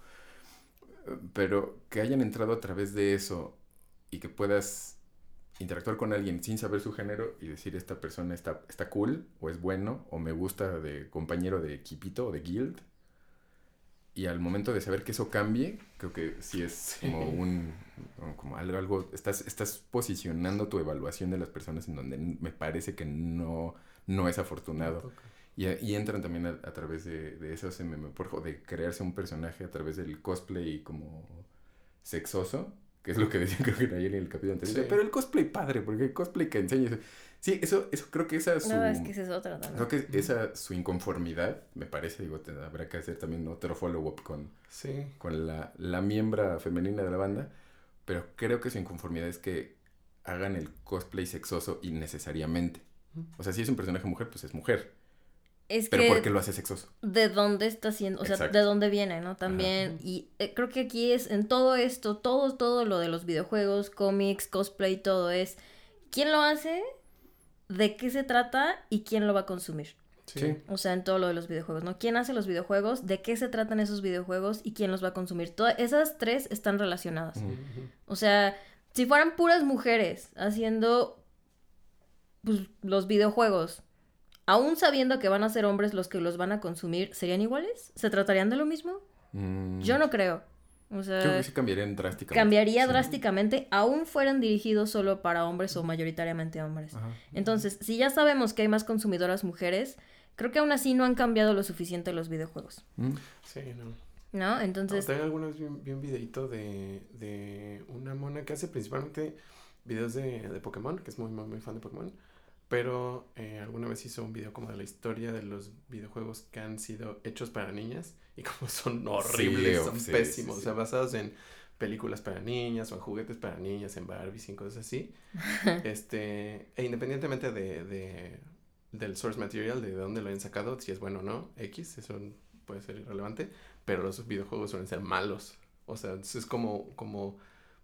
Pero que hayan entrado a través de eso y que puedas interactuar con alguien sin saber su género y decir esta persona está, está cool o es bueno o me gusta de compañero de equipito o de guild. Y al momento de saber que eso cambie, creo que sí es como un, como- algo, algo, estás, estás posicionando tu evaluación de las personas en donde me parece que no, no es afortunado. Y, y entran también a, a través de, de esos de crearse un personaje a través del cosplay como sexoso, que es lo que decían creo que ayer en el capítulo anterior. Sí. Pero el cosplay padre, porque el cosplay que enseña... Sí, eso, eso creo que esa es su... No, es que esa es otra también. Creo que esa su inconformidad, me parece, digo, te- habrá que hacer también otro follow-up con, Sí. con la, la miembra femenina de la banda, pero creo que su inconformidad es que hagan el cosplay sexoso innecesariamente. O sea, si es un personaje mujer, pues es mujer. Es Pero que ¿por qué lo hace sexoso? de dónde está haciendo, o sea, Exacto. de dónde viene, ¿no? También, y eh, creo que aquí es, en todo esto, todo, todo lo de los videojuegos, cómics, cosplay, todo es, ¿quién lo hace? ¿De qué se trata? ¿Y quién lo va a consumir? Sí. O sea, en todo lo de los videojuegos, ¿no? ¿Quién hace los videojuegos? ¿De qué se tratan esos videojuegos? ¿Y quién los va a consumir? Todas esas tres están relacionadas. O sea, si fueran puras mujeres haciendo pues, los videojuegos, aún sabiendo que van a ser hombres los que los van a consumir, ¿serían iguales? ¿Se tratarían de lo mismo? Mm, Yo no creo. O Creo que sí cambiarían drásticamente. cambiaría Sí. drásticamente, aún fueran dirigidos solo para hombres o mayoritariamente hombres. Ajá. Entonces, si ya sabemos que hay más consumidoras mujeres, creo que aún así no han cambiado lo suficiente los videojuegos. Mm. Sí, no. ¿No? No, Entonces, también alguna vez vi, un- vi un videito de, de una mona que hace principalmente videos de, de Pokémon, que es muy, muy, muy fan de Pokémon. Pero eh, alguna vez hizo un video como de la historia de los videojuegos que han sido hechos para niñas y como son horribles, Leo, son sí, pésimos. sí, O sea, basados en películas para niñas o en juguetes para niñas, en Barbies y en cosas así. este, e independientemente de, de- del source material, de dónde lo hayan sacado, si es bueno o no, X, eso puede ser irrelevante pero los videojuegos suelen ser malos. O sea, es como, como,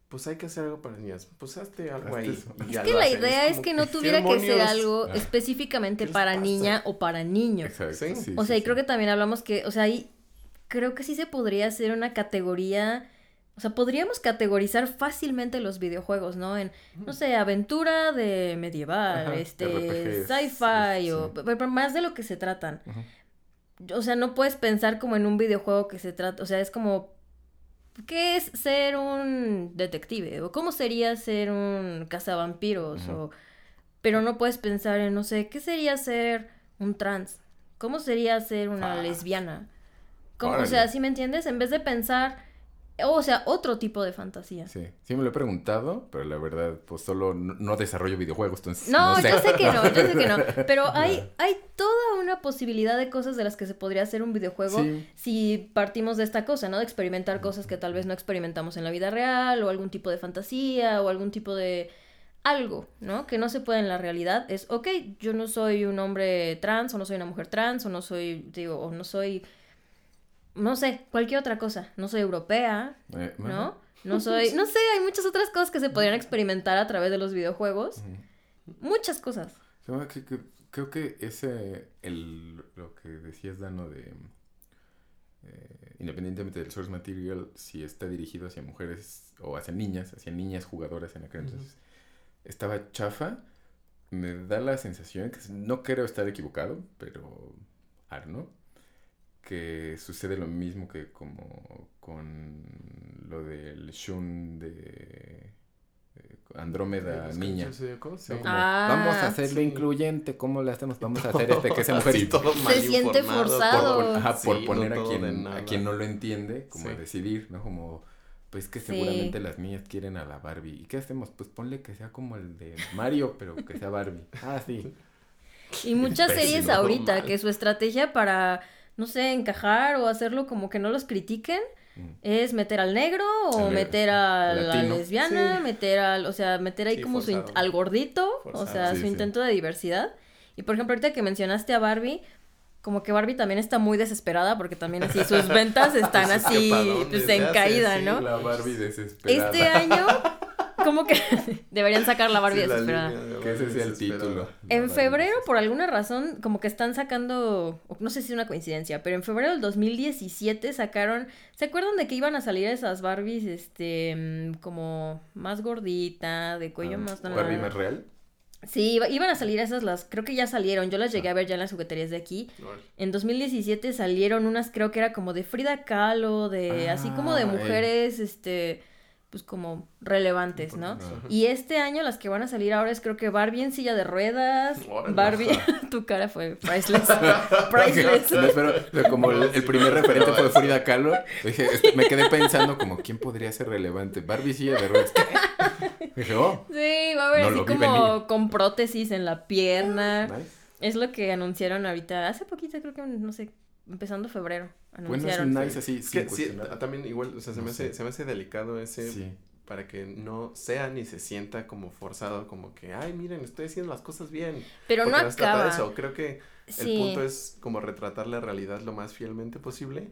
pues hay que hacer algo para niñas. Pues hazte algo Hazte ahí. eso. y es que la hacen. idea es que no ¿qué tuviera que ser algo Ah. específicamente ¿Qué les para pasa? niña o para niño. Exacto. Sí. sí, O sea, sí, y creo que también hablamos que, o sea, ahí creo que sí se podría hacer una categoría, o sea, podríamos categorizar fácilmente los videojuegos, ¿no? En, no sé, aventura de medieval, Ajá, este, sci-fi, o más de lo que se tratan. O sea, no puedes pensar como en un videojuego que se trata, o sea, es como, ¿qué es ser un detective? ¿O cómo sería ser un cazavampiros? O pero no puedes pensar en, no sé, ¿qué sería ser un trans? ¿Cómo sería ser una lesbiana? ¿Cómo, o sea, ¿sí me entiendes? En vez de pensar, o sea, otro tipo de fantasía. Sí, sí me lo he preguntado, pero la verdad, pues solo no, no desarrollo videojuegos, entonces No, no sé. yo sé que no, yo sé que no. Pero hay, hay toda una posibilidad de cosas de las que se podría hacer un videojuego Sí. si partimos de esta cosa, ¿no? De experimentar cosas que tal vez no experimentamos en la vida real, o algún tipo de fantasía, o algún tipo de algo, ¿no? Que no se puede en la realidad. Es, ok, yo no soy un hombre trans, o no soy una mujer trans, o no soy, digo, o no soy, no sé, cualquier otra cosa. No soy europea, Eh, ¿no? No soy, no sé, hay muchas otras cosas que se podrían experimentar a través de los videojuegos. Muchas cosas. Que- que- creo que ese, el, lo que decías, Dano, de eh, independientemente del source material, si está dirigido hacia mujeres o hacia niñas, hacia niñas jugadoras en aquel entonces, estaba chafa, me da la sensación, que no creo estar equivocado, pero Arno, que sucede lo mismo que como con lo del Shun de eh, Andrómeda Niña. ¿Cómo ¿no? Como, Ah, vamos a hacerlo sí. incluyente, ¿cómo lo hacemos? Vamos a hacer este que sea mujer Sí, y todo mal Se siente forzado. por, ajá, por Sí, poner no a, quien, a quien no lo entiende, como a Sí. decidir, ¿no? Como, pues que Sí. seguramente las niñas quieren a la Barbie. ¿Y qué hacemos? Pues ponle que sea como el de Mario, pero que sea Barbie. Ah, sí. Y muchas series ahorita mal. que su estrategia para, no sé, encajar o hacerlo como que no los critiquen Mm. es meter al negro o meter a la lesbiana, Sí. meter al, o sea, meter ahí Sí, como su al gordito, o sea, Sí, su sí. intento de diversidad. Y por ejemplo, ahorita que mencionaste a Barbie, como que Barbie también está muy desesperada porque también así sus ventas están así ¿pa' dónde pues, se en caída, ¿no? La Barbie desesperada. Este año, como que deberían sacar la Barbie Sí, desesperada. de Que ese el título. En febrero, por alguna razón, como que están sacando, no sé si es una coincidencia, pero en febrero del 2017 sacaron, ¿se acuerdan de que iban a salir esas Barbies, este, mm, como más gordita, de cuello Ah, más... Barbie más real. Sí, iba- iban a salir esas, las, creo que ya salieron, yo las llegué a ver ya en las jugueterías de aquí. En 2017 salieron unas, creo que era como de Frida Kahlo, de, así como de Ah, mujeres, este, pues como relevantes, ¿no? Ajá. Y este año las que van a salir ahora es creo que Barbie en silla de ruedas. Barbie, tu cara fue priceless, priceless. No, pero pero como el, el primer referente fue Frida Kahlo, dije, este, me quedé pensando como, ¿quién podría ser relevante? Barbie silla de ruedas. Dije, oh, Sí, va a haber No así como con prótesis en la pierna. nice. Es lo que anunciaron ahorita, hace poquito creo que, no sé, empezando febrero, Bueno, es anunciaron. un nice así, sí, cuestionar. t- también igual, o sea, se, No me hace, se me hace delicado ese Sí. para que no sea ni se sienta como forzado, como que, ay, miren, estoy haciendo las cosas bien. Pero no trata de acaba. eso. Creo que el Sí. punto es como retratar la realidad lo más fielmente posible.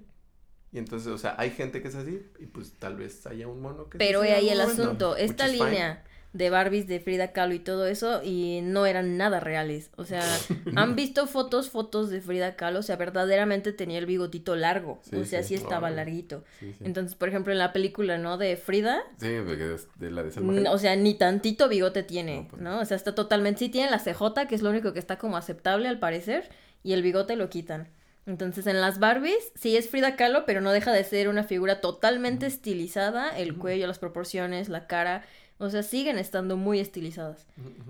Y entonces, o sea, hay gente que es así y pues tal vez haya un mono que es Pero ahí el momento, asunto, esta línea de Barbies de Frida Kahlo y todo eso y no eran nada reales. O sea, han visto fotos, fotos de Frida Kahlo, o sea, verdaderamente tenía el bigotito largo, Sí, o sea, sí. sí estaba larguito. Sí. Entonces, por ejemplo, en la película, ¿no? De Frida, Sí, porque de la de o sea, ni tantito bigote tiene, No, pues ¿no? O sea, está totalmente, sí tiene la CJ, que es lo único que está como aceptable al parecer, y el bigote lo quitan. Entonces, en las Barbies, sí es Frida Kahlo, pero no deja de ser una figura totalmente estilizada, el cuello, las proporciones, la cara, o sea, siguen estando muy estilizadas.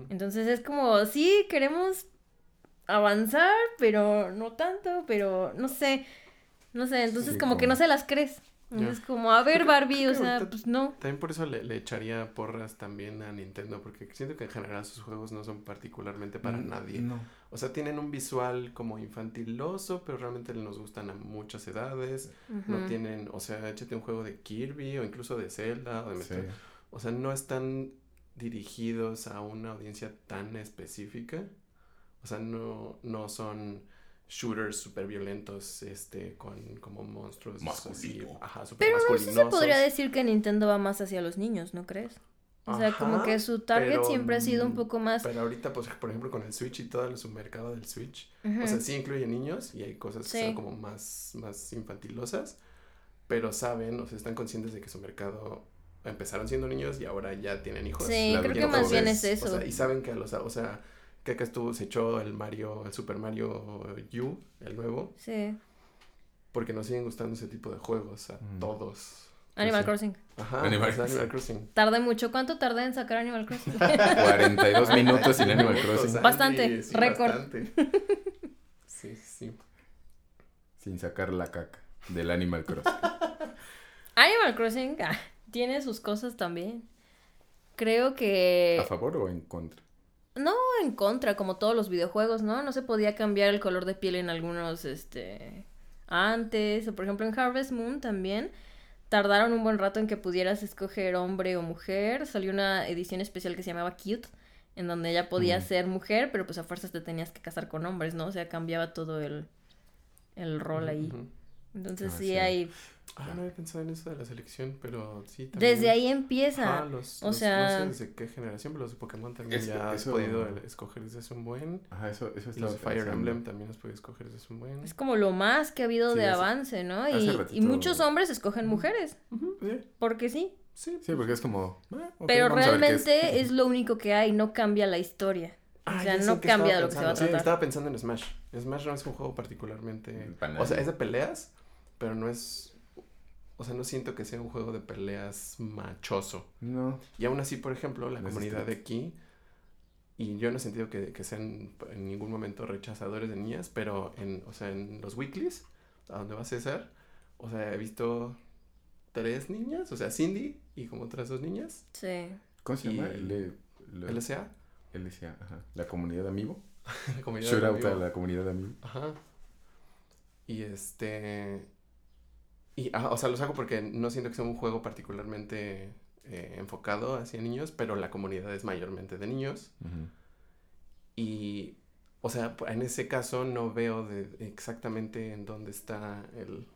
Entonces es como, sí, queremos avanzar, pero no tanto, pero no sé, no sé, entonces Sí, como que no se las crees. Ya. Es como, a ver, Barbie, creo o sea, pues no. También por eso le, le echaría porras también a Nintendo, porque siento que en general sus juegos no son particularmente para Mm, nadie. No. O sea, tienen un visual como infantiloso, pero realmente nos gustan a muchas edades. No tienen, o sea, échate un juego de Kirby o incluso de Zelda o de Sí. O sea, no están dirigidos a una audiencia tan específica. O sea, no, no son shooters súper violentos, este, con como monstruos Masculino. así, ajá, súper Pero no se podría decir que Nintendo va más hacia los niños, ¿no crees? O sea, como Ajá, que su target pero, siempre ha sido un mm, poco más... Pero ahorita, pues, por ejemplo, con el Switch y todo su mercado del Switch, Ujú. o sea, sí incluye niños y hay cosas que Sí. son como más, más infantilosas, pero saben, o sea, están conscientes de que su mercado empezaron siendo niños y ahora ya tienen hijos. Sí, la creo que más bien es eso. O sea, y saben que a los, o sea, que acá estuvo, se echó el Mario, el Super Mario U, el nuevo, Sí. porque nos siguen gustando ese tipo de juegos a Mm. todos. Animal. Crossing. Ajá, Animal es Crossing. Animal Crossing. Tardé mucho. ¿Cuánto tardé en sacar Animal Crossing? 42 minutos sin Animal Crossing. Bastante, sí, récord. bastante. Sí, sí. Sin sacar la caca del Animal Crossing. Animal Crossing ah, tiene sus cosas también. Creo que... ¿A favor o en contra? No en contra, como todos los videojuegos, ¿no? No se podía cambiar el color de piel en algunos, este... Antes, o por ejemplo en Harvest Moon también. Tardaron un buen rato en que pudieras escoger hombre o mujer. Salió una edición especial que se llamaba Cute, en donde ya podía Ujú. ser mujer, pero pues a fuerzas te tenías que casar con hombres, ¿no? O sea, cambiaba todo el, el rol ahí. Entonces Ah, sí, sí. hay... Ah, no había pensado en eso de la selección, pero sí. También... Desde ahí empieza. Ajá, los, o los- sea- No sé desde qué generación, pero los de Pokémon también Es- ya has eso- podido escoger desde hace un buen. Ajá, eso, eso estaba los de Fire. Emblem también has podido escoger desde hace un buen. Es como lo más que ha habido Sí, de hace- avance, ¿no? Y, ratito- y muchos hombres escogen mujeres, Sí, porque sí. Sí, sí, porque es como... ah, ok, Pero qué es. realmente es. lo único que hay, no cambia la historia. Ah, o sea, no cambia de lo que se va a pensando. Sí, tratar. estaba pensando en Smash. Smash no es un juego particularmente. O sea, es de peleas, pero no es. O sea, no siento que sea un juego de peleas machoso. No. Y aún así, por ejemplo, la comunidad de aquí. Y yo no he sentido que, que sean en ningún momento rechazadores de niñas, pero en, o sea, en los weeklies, a donde va César, o sea, he visto tres niñas, o sea, Cindy y como otras dos niñas, Sí. ¿Cómo se llama? Y- L... L- LSA, LSA, ajá. La comunidad de amigo. la comunidad Shout de out a la comunidad de amigo. Ajá. Y este. Y, ah, o sea, los hago porque no siento que sea un juego particularmente eh, enfocado hacia niños, pero la comunidad es mayormente de niños. Y, o sea, en ese caso no veo de exactamente en dónde está el.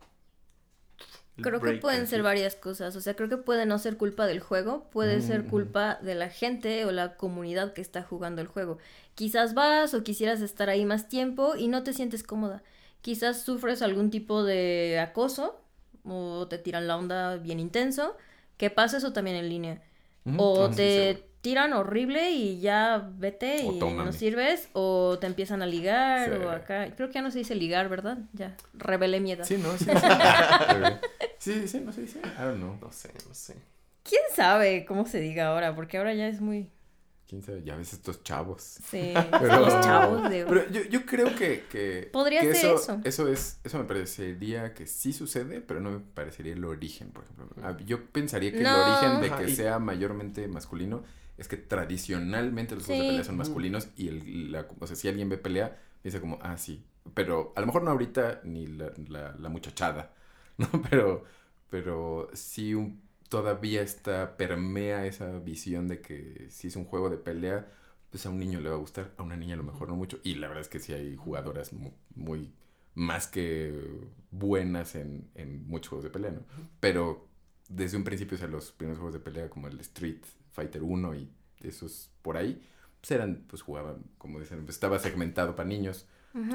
el Creo que pueden ser varias cosas. O sea, creo que puede no ser culpa del juego, puede ser Ujú. culpa de la gente o la comunidad que está jugando el juego. Quizás vas o quisieras estar ahí más tiempo y no te sientes cómoda. Quizás sufres algún tipo de acoso o te tiran la onda bien intenso. Que pasa eso también en línea. O Ah, sí, te tiran horrible y ya vete O y tómame. no sirves. O te empiezan a ligar Sí. o acá. Creo que ya no se dice ligar, ¿verdad? Ya, revelé mi edad. Sí, no, sí. Sí, sí, sí, no sé, sí. I don't know. No sé, no sé. ¿Quién sabe cómo se diga ahora? Porque ahora ya es muy... Quién sabe, ya ves estos chavos. Sí, Pero, los chavos de... pero yo, yo creo que, que Podría que ser eso, eso. Eso es, eso me parecería que sí sucede, pero no me parecería el origen, por ejemplo. Ah, Yo pensaría que No. el origen de Ajá, que y- sea mayormente masculino es que tradicionalmente los juegos Sí. de pelea son masculinos y el, la, o sea, si alguien ve pelea, dice como, ah, sí. Pero a lo mejor no ahorita ni la, la, la muchachada, ¿no? Pero, pero sí un- todavía está, permea esa visión de que si es un juego de pelea, pues a un niño le va a gustar, a una niña a lo mejor no mucho. Y la verdad es que sí hay jugadoras mu- muy, más que buenas en, en muchos juegos de pelea, ¿no? Pero desde un principio, o sea, los primeros juegos de pelea como el Street Fighter 1 y esos por ahí, pues eran, pues jugaban, como dicen, pues estaba segmentado para niños.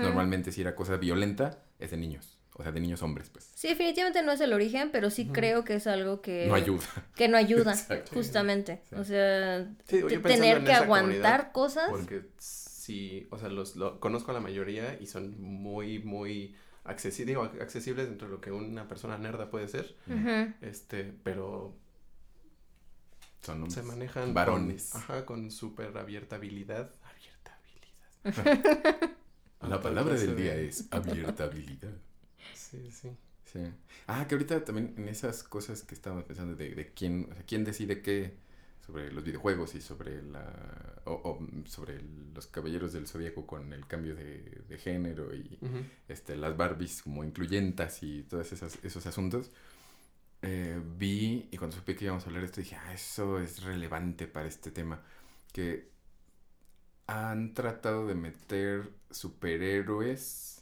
Normalmente si era cosa violenta, es de niños. O sea, de niños hombres, pues. Sí, definitivamente no es el origen, pero sí creo que es algo que... No ayuda. Que no ayuda, Exacto. justamente. Sí. O sea, Sí, tener en que aguantar cosas. Porque sí, o sea, los lo- conozco a la mayoría y son muy, muy accesibles, digo, accesibles dentro de lo que una persona nerda puede ser. Este, pero Son hombres. se manejan varones. Con, ajá, con súper abierta habilidad. Abierta habilidad. La palabra del día es abiertabilidad. Sí, sí. Sí. Ah, que ahorita también en esas cosas que estábamos pensando de, de quién, o sea, quién decide qué sobre los videojuegos y sobre la o, o, sobre los caballeros del zodiaco con el cambio de, de género y Ujú. este las Barbies como incluyentas y todos esos, esos asuntos. eh, vi y cuando supe que íbamos a hablar de esto dije, ah, eso es relevante para este tema. Que han tratado de meter superhéroes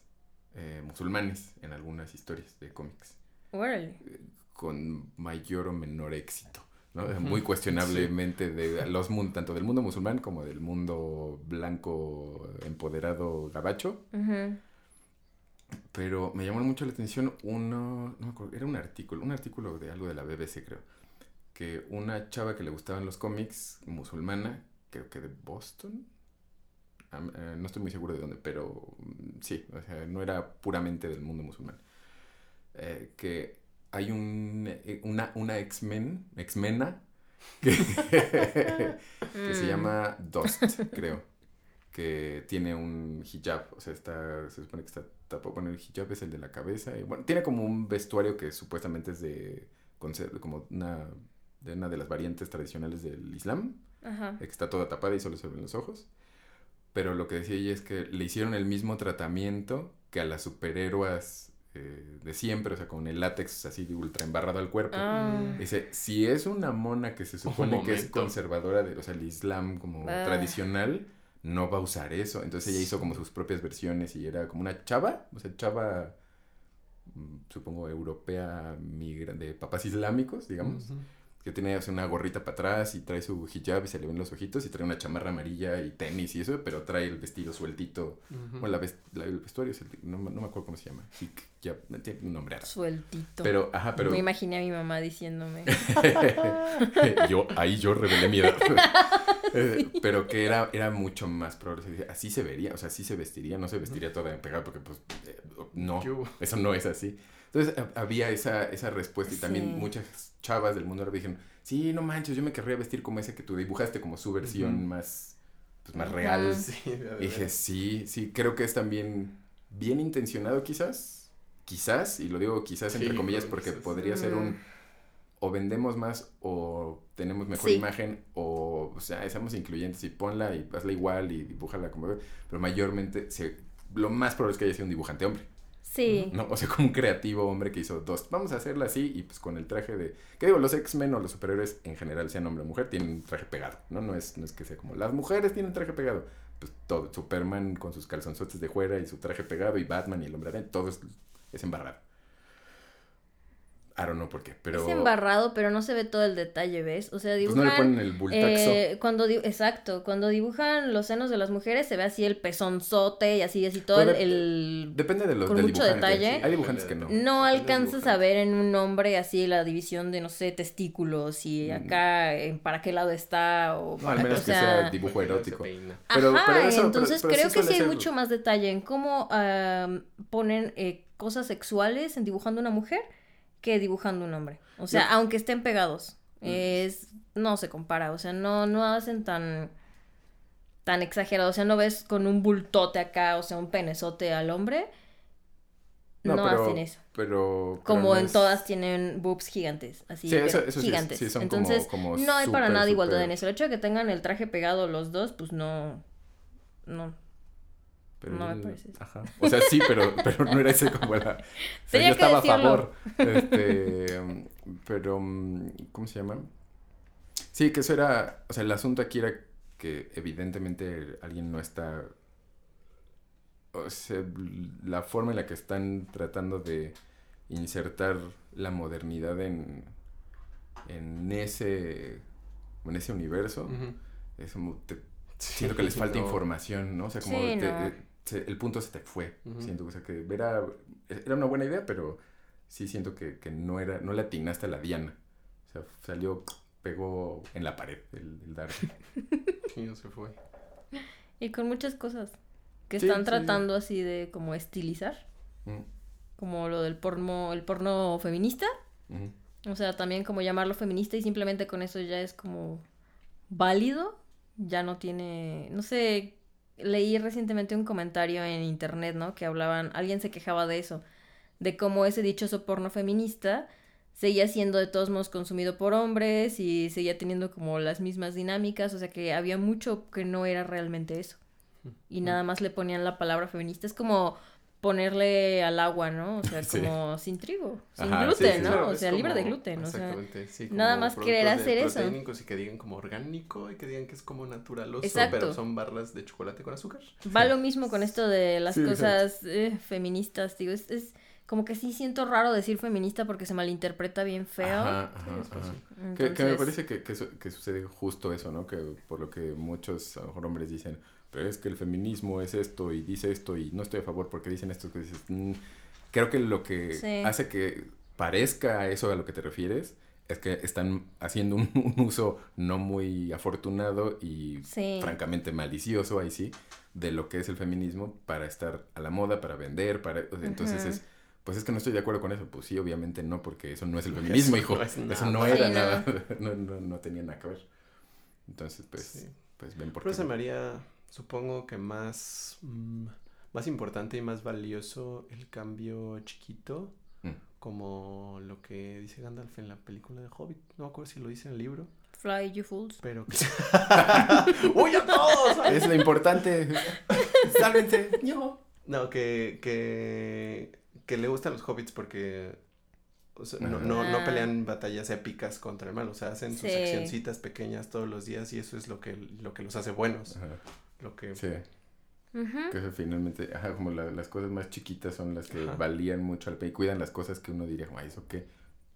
eh, musulmanes en algunas historias de cómics Órale. con mayor o menor éxito. ¿no? Muy cuestionablemente de los tanto del mundo musulmán como del mundo blanco empoderado gabacho. Pero me llamó mucho la atención uno, no me acuerdo, era un artículo, un artículo de algo de la BBC creo, que una chava que le gustaban los cómics musulmana, creo que de Boston, eh, no estoy muy seguro de dónde, pero mm, sí, o sea, no era puramente del mundo musulmán, eh, que hay un, eh, una, una X-Men, X-Mena, que, que se Mm. llama Dust, creo. Que tiene un hijab, o sea, está, se supone que está tapado. Bueno, el hijab es el de la cabeza. Y, bueno, tiene como un vestuario que supuestamente es de, como una, de una de las variantes tradicionales del Islam Ajá. que está toda tapada y solo se ven los ojos. Pero lo que decía ella es que le hicieron el mismo tratamiento que a las superhéroes eh, de siempre, o sea, con el látex así ultra embarrado al cuerpo. Ah. Dice, si es una mona que se supone que es conservadora de, o sea, el Islam como Ah. tradicional, no va a usar eso. Entonces ella hizo como sus propias versiones y era como una chava, o sea, chava, mm, supongo, europea, migra de papás islámicos, digamos Ujú. Que tiene sea, una gorrita para atrás y trae su hijab y se le ven los ojitos y trae una chamarra amarilla y tenis y eso, pero trae el vestido sueltito. Ujú. Bueno, la ves- la- el vestuario es el, no, me- no me acuerdo cómo se llama. Hijab, tiene un nombre raro. Sueltito. Pero, ajá, pero Me imaginé a mi mamá diciéndome. yo, ahí yo revelé mi edad. Eh, pero que era, era mucho más probable. Así se vería, o sea, así se vestiría, no se vestiría toda pegada porque pues eh, no, eso no es así. Entonces ha- había esa, esa respuesta y también Sí. muchas chavas del mundo árabe dijeron, sí, no manches, yo me querría vestir como ese que tú dibujaste, como su versión más, pues, más real. Sí, Y dije, sí, sí, creo que es también bien intencionado quizás, quizás, y lo digo quizás entre comillas porque quizás. podría ser un o vendemos más o tenemos mejor Sí. imagen o, o sea, seamos incluyentes y ponla y hazla igual y dibújala como pero mayormente se, lo más probable es que haya sido un dibujante hombre, ¿no? O sea, como un creativo hombre que hizo dos, vamos a hacerla así y pues con el traje de, ¿qué digo? Los X-Men o los superhéroes en general, sean hombre o mujer, tienen un traje pegado, ¿no? No es, no es que sea como, las mujeres tienen traje pegado, pues todo, Superman con sus calzonzotes de fuera y su traje pegado y Batman y el hombre araña, todo es, es embarrado. I don't know por qué, pero... Es embarrado, pero no se ve todo el detalle, ¿ves? O sea, Pues dibujan... no le ponen el bultaxo. eh, cuando di- exacto, cuando dibujan los senos de las mujeres se ve así el pezonzote y así, así todo el, Depende de los con del mucho dibujante. detalle. Hay dibujantes que no. No alcanzas a ver en un hombre así la división de, no sé, testículos y Mm. acá en para qué lado está o No, al menos que sea, sea dibujo erótico. Pero- Ajá, pero eso- entonces pero sí creo que sí hay ser- mucho más detalle en cómo am, ponen eh, cosas sexuales en dibujando una mujer que dibujando un hombre. O sea, aunque estén pegados, es no se compara, o sea, no no hacen tan tan exagerado, o sea, no ves con un bultote acá, o sea, un penezote al hombre. No, pero- hacen eso. Pero. pero Como no en es- todas tienen boobs gigantes, así, Sí, eso- eso sí es- gigantes. sí, son como- Entonces, como no hay para nada igualdad súper- en eso. El hecho de que tengan el traje pegado los dos, pues no, no. Pero no me él- parece. Ajá. O sea, sí, pero, pero no era ese como la. O sea, Tenía yo que estaba a favor. Este. Pero. um, ¿Cómo se llama? Sí, que eso era. O sea, el asunto aquí era que evidentemente alguien no está. O sea, la forma en la que están tratando de insertar la modernidad en. En ese. En ese universo. Es como. te- Sí, siento que les falta no. información, ¿no? O sea, como Sí, te- no. Se- el punto se te fue. Siento, o sea, que era, era una buena idea, pero sí siento que, que no era, no le atinaste a la diana. O sea, salió, pegó en la pared el, el dardo. Sí, no se fue. Y con muchas cosas que Sí, están sí, sí. tratando así de como estilizar, Mm, como lo del porno, el porno feminista. O sea, también como llamarlo feminista y simplemente con eso ya es como válido. Ya no tiene, no sé, leí recientemente un comentario en internet, ¿no? Que hablaban, alguien se quejaba de eso, de cómo ese dichoso porno feminista seguía siendo de todos modos consumido por hombres y seguía teniendo como las mismas dinámicas, o sea que había mucho que no era realmente eso. Y nada más le ponían la palabra feminista. Es como ponerle al agua, ¿no? O sea, Sí. como sin trigo, sin Ajá, gluten, sí, ¿no? claro, o sea, libre de gluten, o sea. Nada más querer hacer eso. y que digan como orgánico y que digan que es como naturaloso, Exacto. pero son barras de chocolate con azúcar. Va lo mismo con esto de las cosas eh, feministas, digo, es, es como que sí siento raro decir feminista porque se malinterpreta bien feo. Ajá, Sí, ajá, ajá. Que, que me parece que, que, que sucede justo eso, ¿no? Que por lo que muchos a lo mejor hombres dicen, pero es que el feminismo es esto y dice esto y no estoy a favor porque dicen esto que dices, "Mm". creo que lo que Sí. hace que parezca eso a lo que te refieres es que están haciendo un, un uso no muy afortunado y Sí. francamente malicioso, ahí sí, de lo que es el feminismo para estar a la moda, para vender, para... o sea, Entonces Ujú. es pues es que no estoy de acuerdo con eso. Pues sí, obviamente no, porque eso no es el feminismo, hijo. no eso no era Sí, no. nada, no, no, no tenía nada que ver. Entonces, pues, Sí. pues ven por Pero qué. se me haría, supongo que más, mm, más importante y más valioso el cambio chiquito, Mm. como lo que dice Gandalf en la película de Hobbit. No me acuerdo si lo dice en el libro, Fly, you fools. pero que... ¡Uy, a todos! Es lo importante. Sálvense. No, que, que, que le gustan los hobbits porque o sea, no, no, no Ah. pelean batallas épicas contra el mal, o sea, hacen sus Sí. accioncitas pequeñas todos los días y eso es lo que, lo que los hace buenos. Ajá. Lo que... Sí, que eso finalmente, ajá, como la- las cosas más chiquitas son las que Ajá. valían mucho al pe y cuidan las cosas que uno diría, ay, ¿eso qué?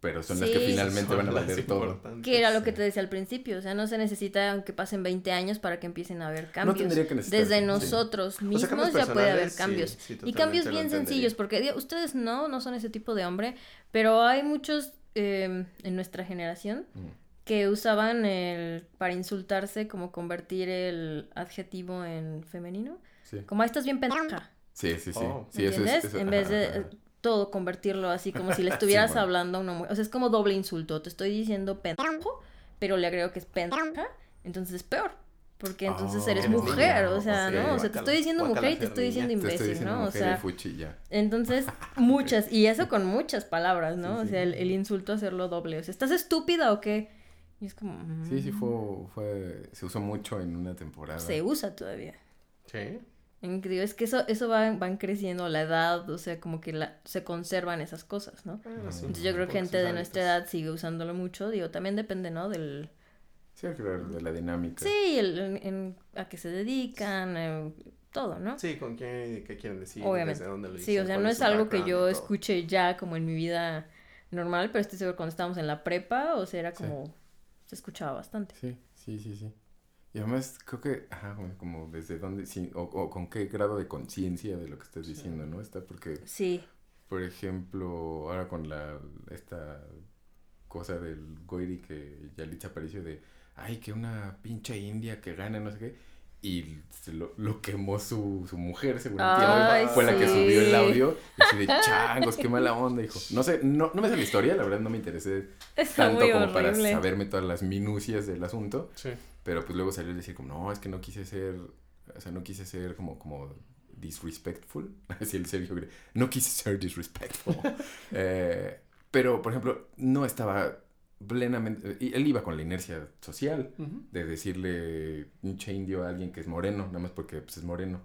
Pero son las que finalmente van a valer todo. Que era lo que te decía al principio, o sea, no se necesita aunque pasen 20 años para que empiecen a haber cambios. tendría que necesitarse, Desde sí. nosotros O sea, mismos ya puede haber cambios. sí, y cambios bien sencillos, porque ustedes no, no son ese tipo de hombre, pero hay muchos eh, en nuestra generación Mm. Que usaban el para insultarse como convertir el adjetivo en femenino. Sí, Como, "Ay, estás bien pendeja. sí, sí. sí. Oh. Sí, ¿Me eso es- entiendes? eso- en vez de ajá. todo convertirlo así como si le estuvieras bueno. hablando a una mujer. O sea, es como doble insulto. Te estoy diciendo pendejo, pero le agrego que es pendeja, entonces es peor. Porque entonces Oh, eres mujer, niña, o sea. ¿no? O sea, te estoy diciendo mujer y te estoy diciendo imbécil, ¿no? O sea, entonces, muchas, y eso con muchas palabras, ¿no? Sí, O sea, el, el insulto hacerlo doble. O sea, ¿estás estúpida o qué? Y es como... Sí, sí, mm, fue, fue, se usó mucho en una temporada. Se usa todavía. Sí. Digo, es que eso, eso va, van creciendo la edad, o sea, como que la, se conservan esas cosas, ¿no? Sí, Entonces yo creo que gente de nuestra edad sigue usándolo mucho, digo, también depende, ¿no? Del... Sí, claro, de la dinámica. Sí, el, en- en- a qué se dedican, eh, todo, ¿no? Sí, con quién, qué quieren decir, Obviamente. desde dónde lo Sí, dicen, o sea, no es algo que yo escuche ya como en mi vida normal, pero estoy seguro cuando estábamos en la prepa, o sea, era Sí. Se escuchaba bastante. Sí, sí, sí, sí. Y además creo que, ajá, como- como desde dónde, sí, o, o con qué grado de conciencia de lo que estás diciendo, ¿no? Está porque, Sí, por ejemplo, ahora con la, esta cosa del Goiri que Yalitza apareció de, ay, que una pinche india que gana, no sé qué, y se lo, lo quemó su, su mujer, según Ay, fue la que subió el audio, y así de changos, qué mala onda, hijo. No sé, no, no me sé la historia, la verdad no me interesé está tanto como para saberme todas las minucias del asunto. Sí. Pero pues luego salió a decir como, no, es que no quise ser, o sea, no quise ser como, como disrespectful. Así el Sergio no quise ser disrespectful. Eh, pero, por ejemplo, no estaba plenamente, y él iba con la inercia social Ujú. de decirle pinche indio a alguien que es moreno, nada más porque pues, es moreno.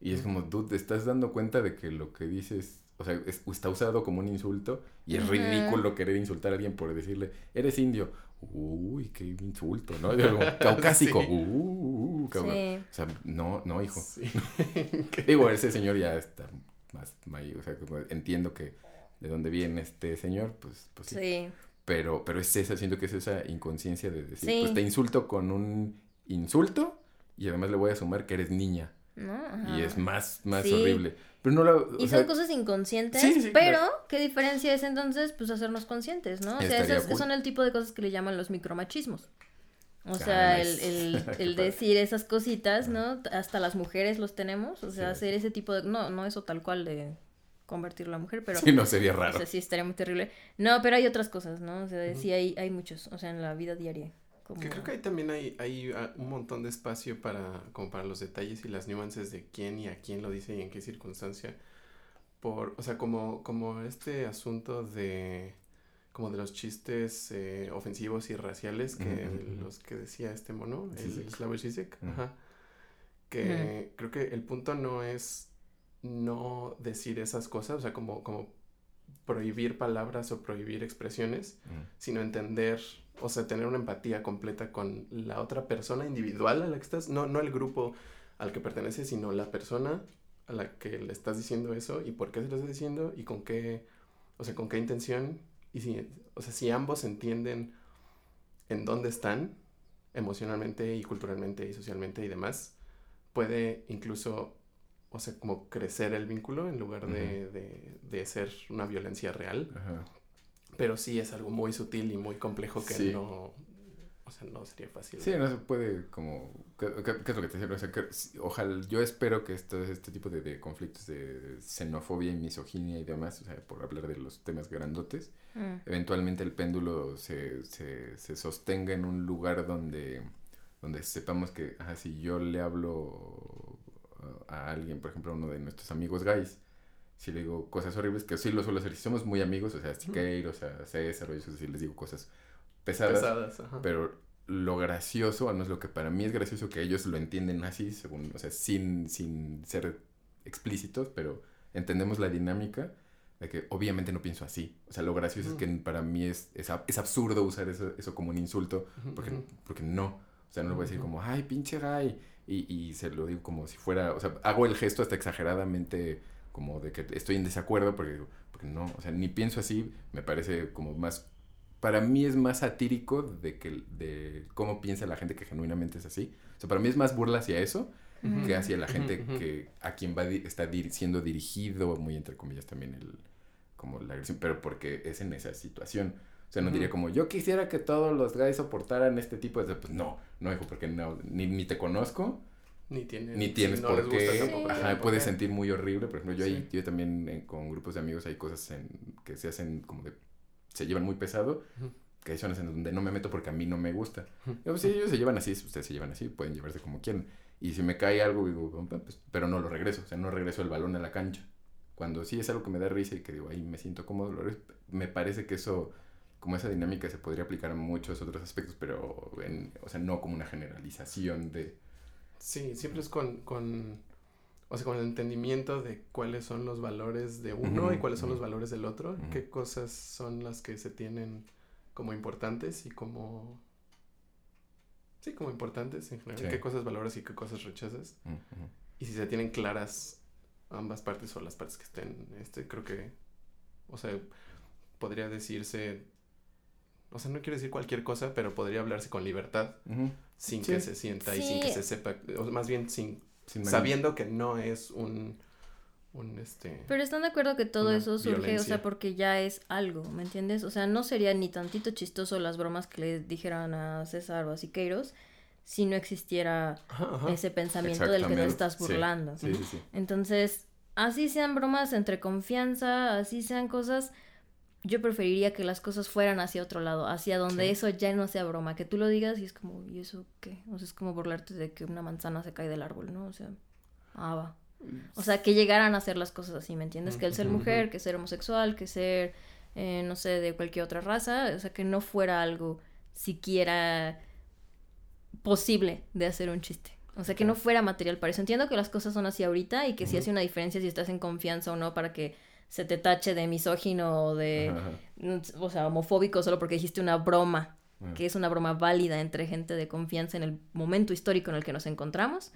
Y es como, dude, te estás dando cuenta de que lo que dices, o sea, es- está usado como un insulto y es Ujú. ridículo querer insultar a alguien por decirle, eres indio. Uy, qué insulto, ¿no? Como, Caucásico. Sí. Uh, cabrón. Sí. O sea, no, no, hijo. Sí. Digo, ese señor ya está más, may- o sea, entiendo que de dónde viene este señor, pues, pues sí. Pero, pero es esa, siento que es esa inconsciencia de decir, Sí. pues te insulto con un insulto y además le voy a sumar que eres niña. ¿no? Y Ajá. es más, más Sí. horrible. Pero no la, o Y sea, son cosas inconscientes, sí, sí, pero claro. ¿qué diferencia es entonces? Pues hacernos conscientes, ¿no? O sea, esos cool. son el tipo de cosas que le llaman los micromachismos. O Ah, sea, el, el, el decir esas cositas, ¿no? Hasta las mujeres los tenemos, o sea, hacer ese tipo de... No, no eso tal cual de convertirlo a mujer, pero... sí, no sería O raro. sea, sí estaría muy terrible. No, pero hay otras cosas, ¿no? O sea, sí hay, hay muchos, o sea, en la vida diaria. Como... Que creo que ahí también hay, hay ah, un montón de espacio para, como para los detalles y las nuances de quién y a quién lo dice y en qué circunstancia. Por, o sea, como, como este asunto de, como de los chistes eh, ofensivos y raciales que Ujú, ujú. los que decía este mono, el. Slavoj Zizek, Ujú. ajá. Que creo que el punto no es no decir esas cosas, o sea, como, como prohibir palabras o prohibir expresiones, Mm. sino entender, o sea, tener una empatía completa con la otra persona individual a la que estás, no, no el grupo al que perteneces, sino la persona a la que le estás diciendo eso y por qué se lo estás diciendo y con qué, o sea, con qué intención y si, o sea, si ambos entienden en dónde están emocionalmente y culturalmente y socialmente y demás, puede incluso, o sea, como crecer el vínculo en lugar de, de, de ser una violencia real. Ajá. Pero sí es algo muy sutil y muy complejo que Sí. no... o sea, no sería fácil. Sí, no se puede como... ¿Qué, qué- qué es lo que te decía? O sea, que, ojalá, yo espero que esto, este tipo de, de conflictos de xenofobia y misoginia y demás, o sea, por hablar de los temas grandotes, Mm. eventualmente el péndulo se, se, se sostenga en un lugar donde, donde sepamos que, ajá, si yo le hablo a alguien, por ejemplo, a uno de nuestros amigos gays, si le digo cosas horribles, que sí lo suelo hacer, si somos muy amigos, o sea, a Siqueiros, a César, o eso, si les digo cosas pesadas, Pesadas, ajá. pero lo gracioso, al menos lo que para mí es gracioso, que ellos lo entienden así, según, o sea, sin, sin ser explícitos, pero entendemos la dinámica de que obviamente no pienso así. O sea, lo gracioso es que para mí es, es, es absurdo usar eso, eso como un insulto, porque, porque no. O sea, no lo voy a decir como, ay, pinche gay. Y, y se lo digo como si fuera, o sea, hago el gesto hasta exageradamente como de que estoy en desacuerdo, porque, digo, porque no, o sea, ni pienso así, me parece como más, para mí es más satírico de que, de cómo piensa la gente que genuinamente es así. O sea, para mí es más burla hacia eso que hacia la gente que a quien va di- está dir- siendo dirigido, muy entre comillas también el como la agresión, pero porque es en esa situación. O sea, no diría como, yo quisiera que todos los gays soportaran este tipo de... Pues no, no, hijo, porque no, ni, ni te conozco, Ni, tiene, ni tienes no por qué. tampoco Sí. Ajá, puedes sentir muy horrible. Por ejemplo, yo, ahí, yo también eh, con grupos de amigos hay cosas en, que se hacen como de... Se llevan muy pesado, que hay zonas en donde no me meto porque a mí no me gusta. Yo, pues, si ellos se llevan así, ustedes se llevan así, pueden llevarse como quieran. Y si me cae algo, digo, "Ah, pues", pero no lo regreso, o sea, no regreso el balón a la cancha. Cuando sí es algo que me da risa y que digo, ahí me siento cómodo, me parece que eso, como esa dinámica se podría aplicar a muchos otros aspectos, pero, en, o sea, no como una generalización de... Sí, siempre es con, con, o sea, con el entendimiento de cuáles son los valores de uno y cuáles son los valores del otro, qué cosas son las que se tienen como importantes y como... Sí, como importantes en general, Sí. qué cosas valoras y qué cosas rechazas. Y si se tienen claras ambas partes o las partes que estén, este, creo que, o sea, podría decirse, o sea, no quiero decir cualquier cosa, pero podría hablarse con libertad, sin Sí. que se sienta y sin que se sepa, o más bien sin, sabiendo que no es un, un, este, Pero están de acuerdo que todo eso surge, o sea, porque ya es algo, ¿me entiendes? O sea, no sería ni tantito chistoso las bromas que le dijeran a César o a Siqueiros si no existiera Ajá, ajá. ese pensamiento del que te estás sí. burlando. Sí, sí, sí. Entonces, así sean bromas entre confianza, así sean cosas, yo preferiría que las cosas fueran hacia otro lado, hacia donde Sí. eso ya no sea broma, que tú lo digas y es como, ¿y eso qué? O sea, es como burlarte de que una manzana se cae del árbol, ¿no? O sea, ah, va. O sea, que llegaran a hacer las cosas así, ¿me entiendes? Que el ser mujer, que ser homosexual, que ser, eh, no sé, de cualquier otra raza, o sea, que no fuera algo siquiera posible de hacer un chiste. O sea, que no fuera material para eso. Entiendo que las cosas son así ahorita y que sí hace una diferencia si estás en confianza o no para que se te tache de misógino o de, Ajá, ajá. mm, o sea, homofóbico solo porque dijiste una broma, Ajá. que es una broma válida entre gente de confianza en el momento histórico en el que nos encontramos.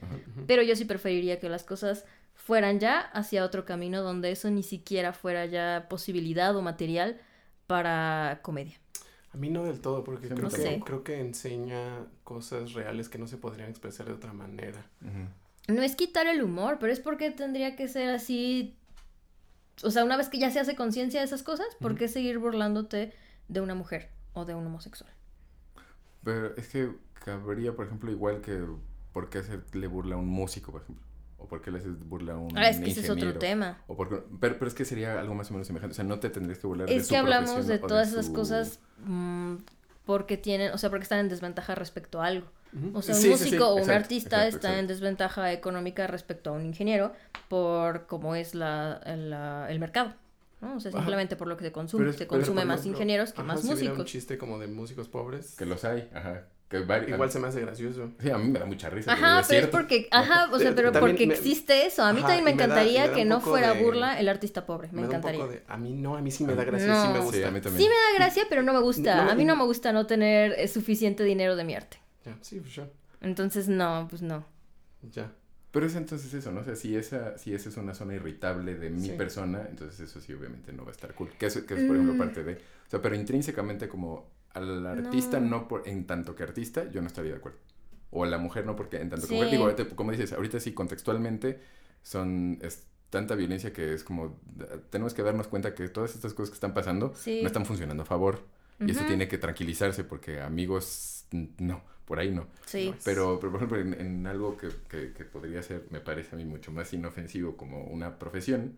Pero yo sí preferiría que las cosas fueran ya hacia otro camino donde eso ni siquiera fuera ya posibilidad o material para comedia. A mí no del todo, porque Sí, creo, no que, sé. creo que enseña cosas reales que no se podrían expresar de otra manera. No es quitar el humor, pero es porque tendría que ser así. O sea, una vez que ya se hace conciencia de esas cosas, ¿por qué seguir burlándote de una mujer o de un homosexual? Pero es que cabría, por ejemplo, igual que por qué hacerle burla a un músico, por ejemplo. O por qué le haces burla a un Ah, es que ese es otro tema. O porque, pero, pero es que sería algo más o menos semejante. O sea, no te tendrías que burlar de Es su que hablamos de todas esas su- cosas mm, porque tienen, o sea, porque están en desventaja respecto a algo. O sea, un Sí, sí, sí, músico o un exacto, artista exacto, está en exacto. desventaja económica respecto a un ingeniero por cómo es la, la- el mercado. ¿no? O sea, Ajá. simplemente por lo que se consume. Pero es- se consume más ejemplo, ingenieros que ajá, más si hubiera un músicos. chiste como de músicos pobres. Que los hay, ajá. Que Igual se me hace gracioso. Sí, a mí me da mucha risa. Ajá, es pero es cierto. porque, ajá, o sea, pero también porque me- existe eso. A mí ajá, también me y me da- encantaría me da que no fuera de- burla el artista pobre. Me, encantaría. de- a mí no, a mí sí me da gracia, No. sí me Sí, gusta. a mí también. Sí me da gracia, pero no me gusta. No, a mí no me gusta no tener suficiente dinero de mi arte. Ya, sí, pues ya, Entonces, no, pues no. ya. Pero es entonces eso, ¿no? O sea, si esa, si esa es una zona irritable de mi Sí. persona, entonces eso sí obviamente no va a estar cool. Que es, que es por ejemplo, Mm. parte de... O sea, pero intrínsecamente como al artista No. no, por, en tanto que artista, yo no estaría de acuerdo. O a la mujer no porque en tanto que Sí. mujer, digo, ahorita, como dices, ahorita sí contextualmente son... Es tanta violencia que es como... Tenemos que darnos cuenta que todas estas cosas que están pasando Sí. no están funcionando a favor. Y eso tiene que tranquilizarse porque amigos no, por ahí no. Sí. Pero, pero por ejemplo, en, en algo que, que, que podría ser, me parece a mí mucho más inofensivo como una profesión,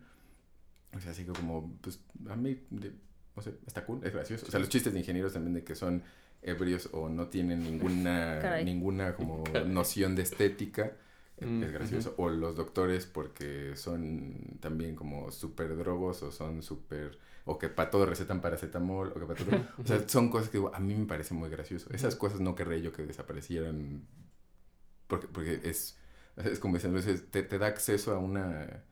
o sea, así que como, pues, a mí, de- o sea, está cool, es gracioso. O sea, los chistes de ingenieros también de que son ebrios o no tienen ninguna, Caray. ninguna como noción de estética, es- Mm, es gracioso. O los doctores porque son también como súper drogos o son súper... O que para todo recetan paracetamol, o que para todo... O sea, son cosas que digo, a mí me parece muy gracioso. Esas cosas no querré yo que desaparecieran porque, porque es, es como dicen, te, te da acceso a una,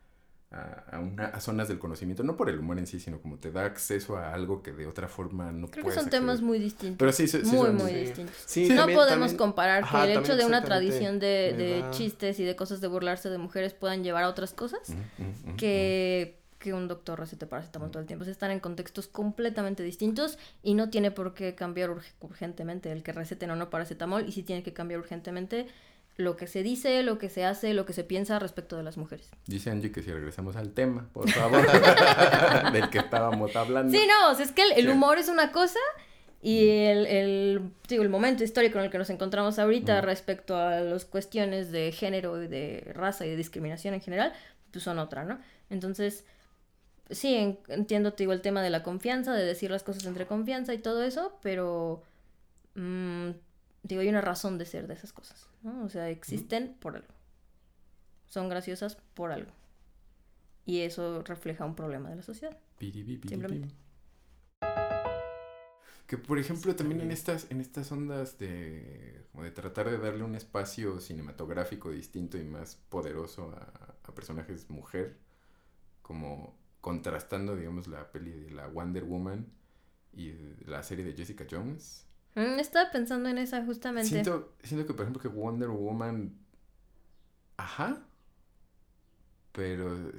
a, a una a zonas del conocimiento, no por el humor en sí, sino como te da acceso a algo que de otra forma no Creo que puedes son temas acceder. muy distintos. Pero sí, sí, sí muy, son- muy sí. distintos. Sí, no también- podemos también- comparar Ajá, que el hecho de una tradición de, de da- chistes y de cosas de burlarse de mujeres puedan llevar a otras cosas ujú, ujú. que, que un doctor recete paracetamol todo el tiempo. O sea, están en contextos completamente distintos y no tiene por qué cambiar urg- urgentemente el que receten o no paracetamol y sí tiene que cambiar urgentemente lo que se dice, lo que se hace, lo que se piensa respecto de las mujeres. Dice Angie que si regresamos al tema, por favor, del que estábamos hablando. Sí, no, o sea, es que el, el Sí. humor es una cosa y el, el, digo, el momento histórico en el que nos encontramos ahorita Mm. respecto a las cuestiones de género y de raza y de discriminación en general, pues son otra, ¿no? Entonces, sí, en- entiendo, te digo, el tema de la confianza, de decir las cosas entre confianza y todo eso, pero, mm, digo, hay una razón de ser de esas cosas, ¿no? O sea, existen por algo. Son graciosas por algo. Y eso refleja un problema de la sociedad. Piri, pi, piri, Simplemente. pi. Que por ejemplo también en estas, en estas ondas de, como de tratar de darle un espacio cinematográfico distinto y más poderoso a, a personajes mujer, como contrastando, digamos, la peli de la Wonder Woman y la serie de Jessica Jones. Mm, estaba pensando en esa justamente. Siento, siento que, por ejemplo, que Wonder Woman. Ajá. Pero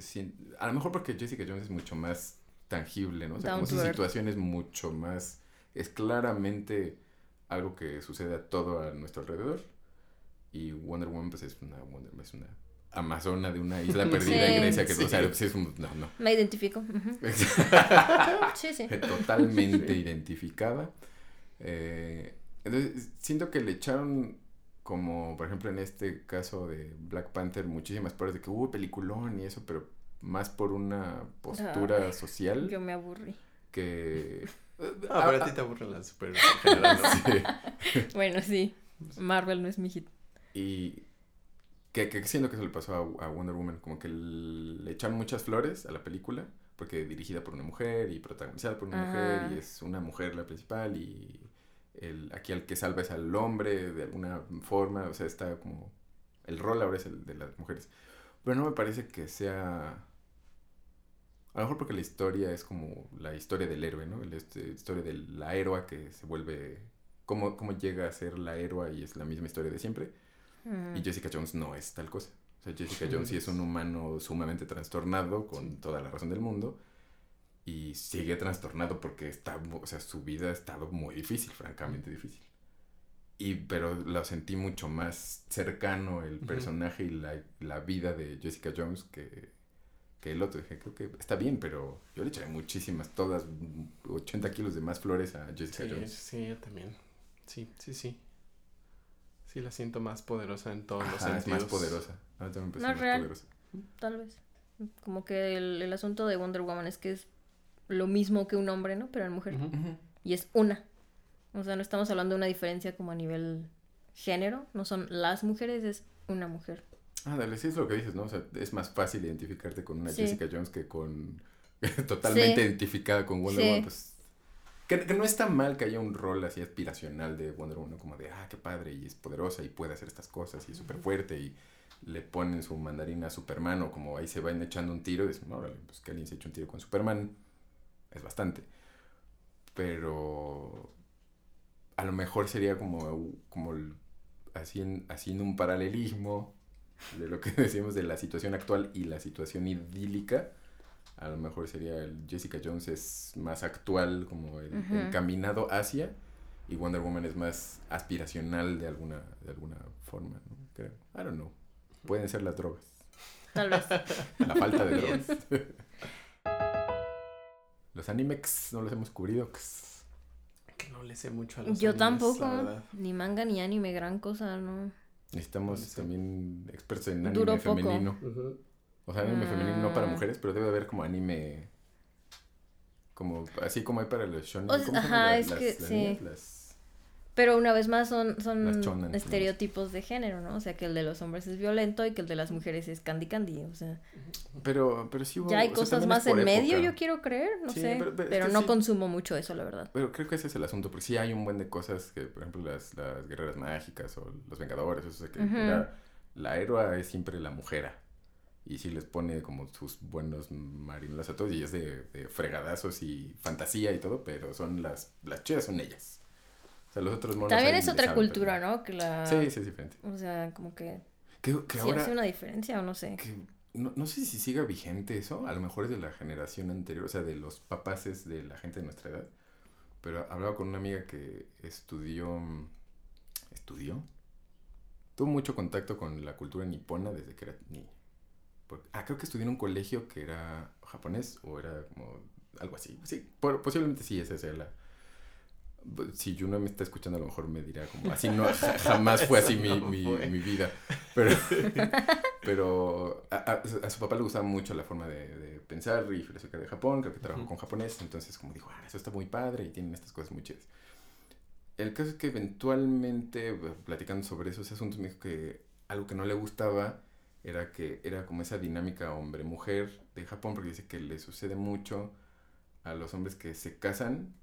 a lo mejor porque Jessica Jones es mucho más tangible, ¿no? O sea, Down como su situación es mucho más. Es claramente algo que sucede a todo a nuestro alrededor. Y Wonder Woman, pues es una, Wonder- es una amazona de una isla perdida Sí. en Grecia que, o sea, Sí. pues es un- no, no. Me identifico. Sí, sí. totalmente identificada. Eh, entonces, siento que le echaron, como por ejemplo en este caso de Black Panther, muchísimas partes de que hubo peliculón y eso, pero más por una postura Ay, social Yo me aburrí. que... Ah, pero a ti te aburren las super en general, ¿no? Sí. Bueno, sí. Marvel no es mi hit. Y que, que siento que eso le pasó a, a Wonder Woman, como que le echaron muchas flores a la película, porque dirigida por una mujer y protagonizada por una Ajá. mujer, y es una mujer la principal, y el, aquí al que salva es al hombre de alguna forma, o sea, está como... El rol ahora es el de las mujeres. Pero no me parece que sea... A lo mejor porque la historia es como la historia del héroe, ¿no? La este, historia de la héroa que se vuelve... Cómo, cómo llega a ser la héroa y es la misma historia de siempre. Mm. Y Jessica Jones no es tal cosa. O sea, Jessica Jones sí es un humano sumamente trastornado, con toda la razón del mundo. Y sigue trastornado porque está, o sea, su vida ha estado muy difícil, francamente difícil. Y, pero lo sentí mucho más cercano el personaje y la, la vida de Jessica Jones que, que el otro. Dije, creo que está bien, pero yo le eché muchísimas, todas, 80 kilos de más flores a Jessica Sí, Jones. sí, yo también. Sí, sí, sí. Sí, la siento más poderosa en todos los es sentidos. más poderosa. A mí también me parece No más real. poderosa. Tal vez. Como que el, el asunto de Wonder Woman es que es lo mismo que un hombre, ¿no? Pero en mujer. Y es una. O sea, no estamos hablando de una diferencia como a nivel género. No son las mujeres, es una mujer. Ándale, sí es lo que dices, ¿no? O sea, es más fácil identificarte con una Sí. Jessica Jones que con... totalmente Sí. identificada con Wonder Sí. Woman, pues... Que, que no está mal que haya un rol así aspiracional de Wonder Woman, como de, ah, qué padre, y es poderosa y puede hacer estas cosas y es súper fuerte y le ponen su mandarina a Superman o como ahí se van echando un tiro y dicen, órale, pues que alguien se eche un tiro con Superman, es bastante. Pero a lo mejor sería como, como haciendo, haciendo un paralelismo de lo que decíamos de la situación actual y la situación idílica. A lo mejor sería el Jessica Jones es más actual, como el- Ujú. encaminado hacia, y Wonder Woman es más aspiracional de alguna, de alguna forma, ¿no? Creo. I don't know. Pueden ser las drogas. Tal vez. La falta de drogas. los animex no los hemos cubrido. que no le sé mucho a los Yo animes, tampoco. la. Ni manga ni anime, gran cosa, ¿no? Necesitamos también expertos en anime Duró poco. femenino. Ujú. O sea, anime femenino no para Ah. mujeres, pero debe haber como anime. Como, así como hay para los shonen. O sea, ¿cómo se ajá, es Las- que las sí. niñas, las- Pero una vez más son, son estereotipos de género, ¿no? O sea, que el de los hombres es violento y que el de las mujeres es candy candy. O sea, Pero, pero sí hubo. ya hay sea, cosas más en medio, yo quiero creer, no Sí, sé. pero- no sí. consumo mucho eso, la verdad. Pero creo que ese es el asunto, porque sí hay un buen de cosas que, por ejemplo, las, las guerreras mágicas o los vengadores, o sea, que era- la héroa es siempre la mujer. Y sí les pone como sus buenos marinos a todos, y es de, de fregadazos y fantasía y todo, pero son las, las chidas son ellas. O sea, los otros monos. También es otra saben, cultura, pero- ¿no? Que la... Sí, sí, es diferente. O sea, como que Que, que sí ahora. hace una diferencia o no sé. que no, no sé si siga vigente eso, a lo mejor es de la generación anterior, o sea, de los papaces de la gente de nuestra edad. Pero hablaba con una amiga que estudió, estudió, tuvo mucho contacto con la cultura nipona desde que era niña. Ah, creo que estudió en un colegio que era japonés o era como algo así. Sí, por- posiblemente sí, esa sea la... Si Juno me está escuchando, a lo mejor me dirá como así, no, ja- jamás fue así mi, No mi, fue. mi vida. Pero, pero a, a- a su papá le gustaba mucho la forma de, de pensar y filosofía de Japón, creo que trabajó Ujú. con japonés, entonces como dijo, ah, eso está muy padre y tienen estas cosas muy chidas. El caso es que eventualmente, eh, platicando sobre esos asuntos, me dijo que algo que no le gustaba era que era como esa dinámica hombre-mujer de Japón, porque dice que le sucede mucho a los hombres que se casan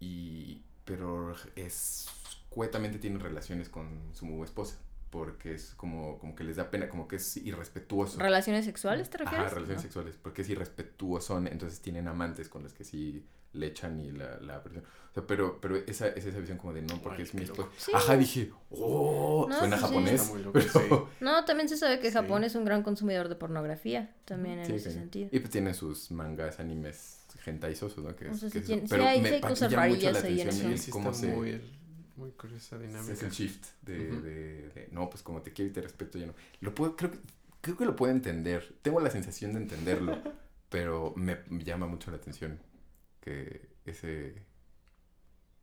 y pero escuetamente tienen relaciones con su esposa porque es como, como que les da pena, como que es irrespetuoso. ¿Relaciones sexuales te refieres? Ajá, relaciones No. sexuales, porque es irrespetuoso, entonces tienen amantes con los que sí le echan y la, la presión. O sea, pero, pero esa, es esa visión como de no, porque Ay, es mi esposa. Sí. Ajá, dije, oh, No, suena sí. japonés. Loco, pero, No, también se sabe que Sí. Japón es un gran consumidor de pornografía, también en Sí, ese sí. sentido. Y pues tiene sus mangas, animes gentaisosos, ¿no? Que O sea, que sí tiene- sí pero hay- me sí hay pa- cosas llama mucho la rarillas ahí en atención eso. el Sí, cómo se- muy, muy curiosa dinámica. Es el shift de, de- de, no, pues como te quiero y te respeto, ya no. Lo puedo, creo que, creo que lo puedo entender. Tengo la sensación de entenderlo, pero me llama mucho la atención que ese,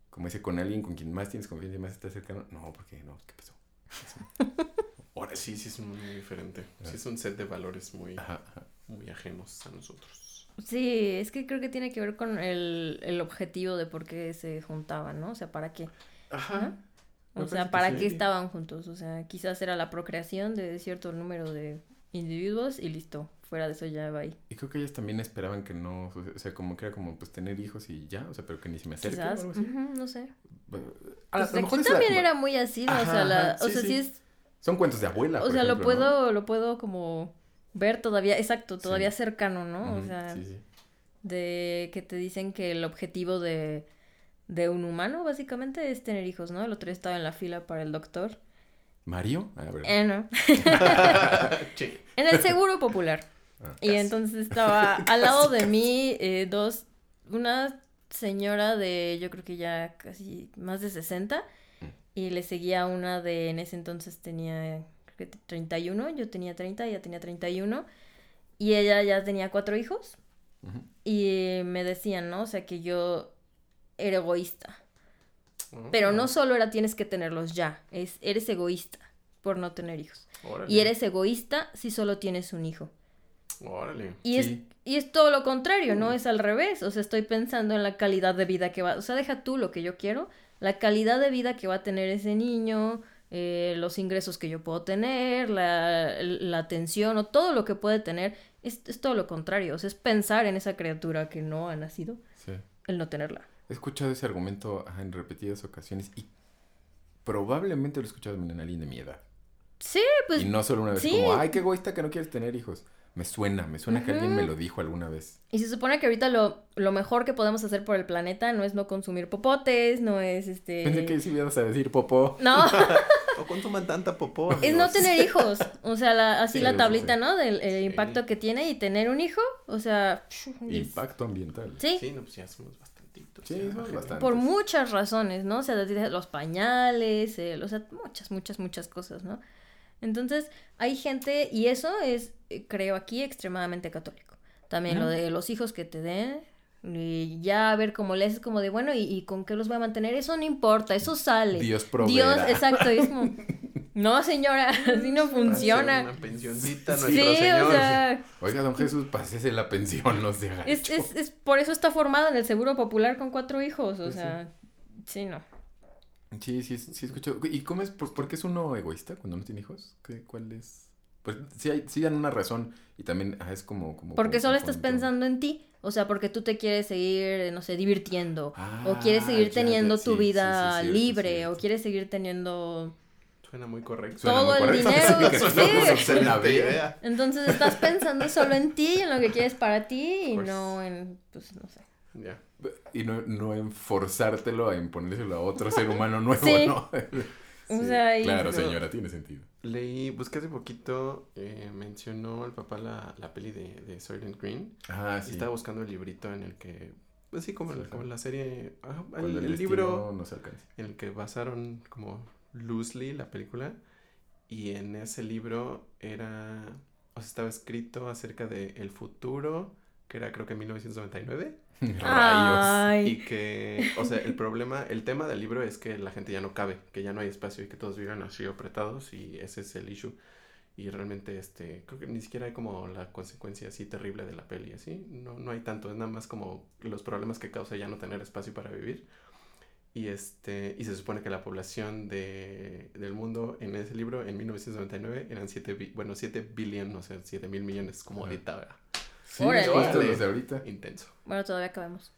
como ese con alguien con quien más tienes confianza y más estás cercano. No, porque no, ¿qué pasó? Ahora Sí, sí, es muy, muy diferente. Sí, es un set de valores muy, Ajá, ajá. muy ajenos a nosotros. Sí, es que creo que tiene que ver con el, el objetivo de por qué se juntaban, ¿no? O sea, ¿para qué? Ajá. O sea, ¿para sí. qué estaban juntos? O sea, quizás era la procreación de cierto número de individuos y listo. Fuera de eso ya va ahí. Y creo que ellas también esperaban que no, o sea, como que era como pues tener hijos y ya, o sea, pero que ni se me acerquen o algo así. no sé. A, a Pues aquí la- también era muy así, ¿no? o sea, la, ajá, o sí, sea, sí. sí es, Son cuentos de abuela, o por sea, lo puedo, lo puedo como ver todavía, exacto, todavía Sí. cercano, ¿no? Ujú, O sea, sí, sí. de que te dicen que el objetivo de, de un humano básicamente es tener hijos, ¿no? El otro día estaba en la fila para el doctor. ¿Mario? A ver. Eh, no. Sí. En el seguro popular. Ah, Y entonces estaba al lado de mí eh, dos, una señora de yo creo que ya casi más de 60 Mm. y le seguía una de en ese entonces tenía creo que 31, yo tenía 30, ella tenía 31 y ella ya tenía cuatro hijos y me decían, ¿no? O sea que yo era egoísta, Oh, pero no solo era tienes que tenerlos ya, es eres egoísta por no tener hijos Órale. y eres egoísta si solo tienes un hijo. Órale. Y, Sí. es, y es todo lo contrario, ¿no? Es al revés. O sea, estoy pensando en la calidad de vida que va. O sea, deja tú lo que yo quiero. La calidad de vida que va a tener ese niño, eh, los ingresos que yo puedo tener, la, la atención o todo lo que puede tener. Es, es todo lo contrario. O sea, es pensar en esa criatura que no ha nacido, Sí. el no tenerla. He escuchado ese argumento en repetidas ocasiones y probablemente lo he escuchado en alguien de mi edad. Sí, pues y no solo una vez, sí. como, ay, qué egoísta que no quieres tener hijos. Me suena, me suena que alguien me lo dijo alguna vez. Y se supone que ahorita lo, lo mejor que podemos hacer por el planeta no es no consumir popotes, no es este... Pensé que si ibas a decir popó. No, ¿O consuman tanta popó? Es no tener hijos. O sea, la- así Sí, la tablita, sí. ¿no? Del el Sí. impacto que tiene y tener un hijo. O sea, es- Impacto ambiental. sí, Sí, no, pues ya somos bastantitos. Sí, ya, somos bastantes. por muchas razones, ¿no? O sea, los pañales, el- o sea, muchas, muchas, muchas cosas, ¿no? Entonces, hay gente, y eso es, eh, creo aquí, extremadamente católico. También lo de los hijos que te den, Y ya a ver cómo le haces como de, bueno, ¿y, y con qué los voy a mantener? Eso no importa, eso sale. Dios proveerá. Dios, exacto, es como, no señora, así no funciona. Una pensioncita, nuestro Sí, señor. o sea, Oiga, don Jesús, pásese la pensión, no se es, es, es por eso está formada en el Seguro Popular con cuatro hijos, o Pues sí. sea, sí, no. Sí, sí, sí, escucho. ¿Y cómo es? ¿Por, por qué es uno egoísta cuando no tiene hijos? ¿Qué, ¿Cuál es? Pues sí, hay, sí dan una razón y también ah, es como... como Porque como solo estás pensando en ti, o sea, porque tú te quieres seguir, no sé, divirtiendo, o Ah, quieres seguir ya, teniendo ya, tu sí, sí, vida sí, cierto, libre, cierto. o quieres seguir teniendo... Suena muy correcto. Suena todo muy el correcto. dinero, suena suena idea. Entonces estás pensando solo en ti, y en lo que quieres para ti, y no en, pues, no sé. Ya. Y no, no en forzártelo a imponérselo a otro ser humano nuevo, Sí. ¿no? O sea, y- Claro, Pero- señora, tiene sentido. Leí, busqué hace poquito, eh, mencionó el papá la, la peli de, de Soylent Green. Ah, Y sí. estaba buscando el librito en el que, pues sí, como, Sí, el- como la serie, el, libro no se alcanza. en el que basaron como loosely la película. Y en ese libro era, o sea, estaba escrito acerca de el futuro, que era creo que 1999. Rayos. Ay. Y que, o sea, el problema, el tema del libro es que la gente ya no cabe, que ya no hay espacio y que todos viven así apretados y ese es el issue. Y realmente, este, creo que ni siquiera hay como la consecuencia así terrible de la peli, así. No, no hay tanto, es nada más como los problemas que causa ya no tener espacio para vivir. Y este, y se supone que la población de, del mundo en ese libro en 1999 eran 7, bi- bueno, 7 billion, o sea, 7 mil millones, como ahorita, ¿verdad? Sí, justo los de ahorita. Intenso. Bueno, todavía acabamos.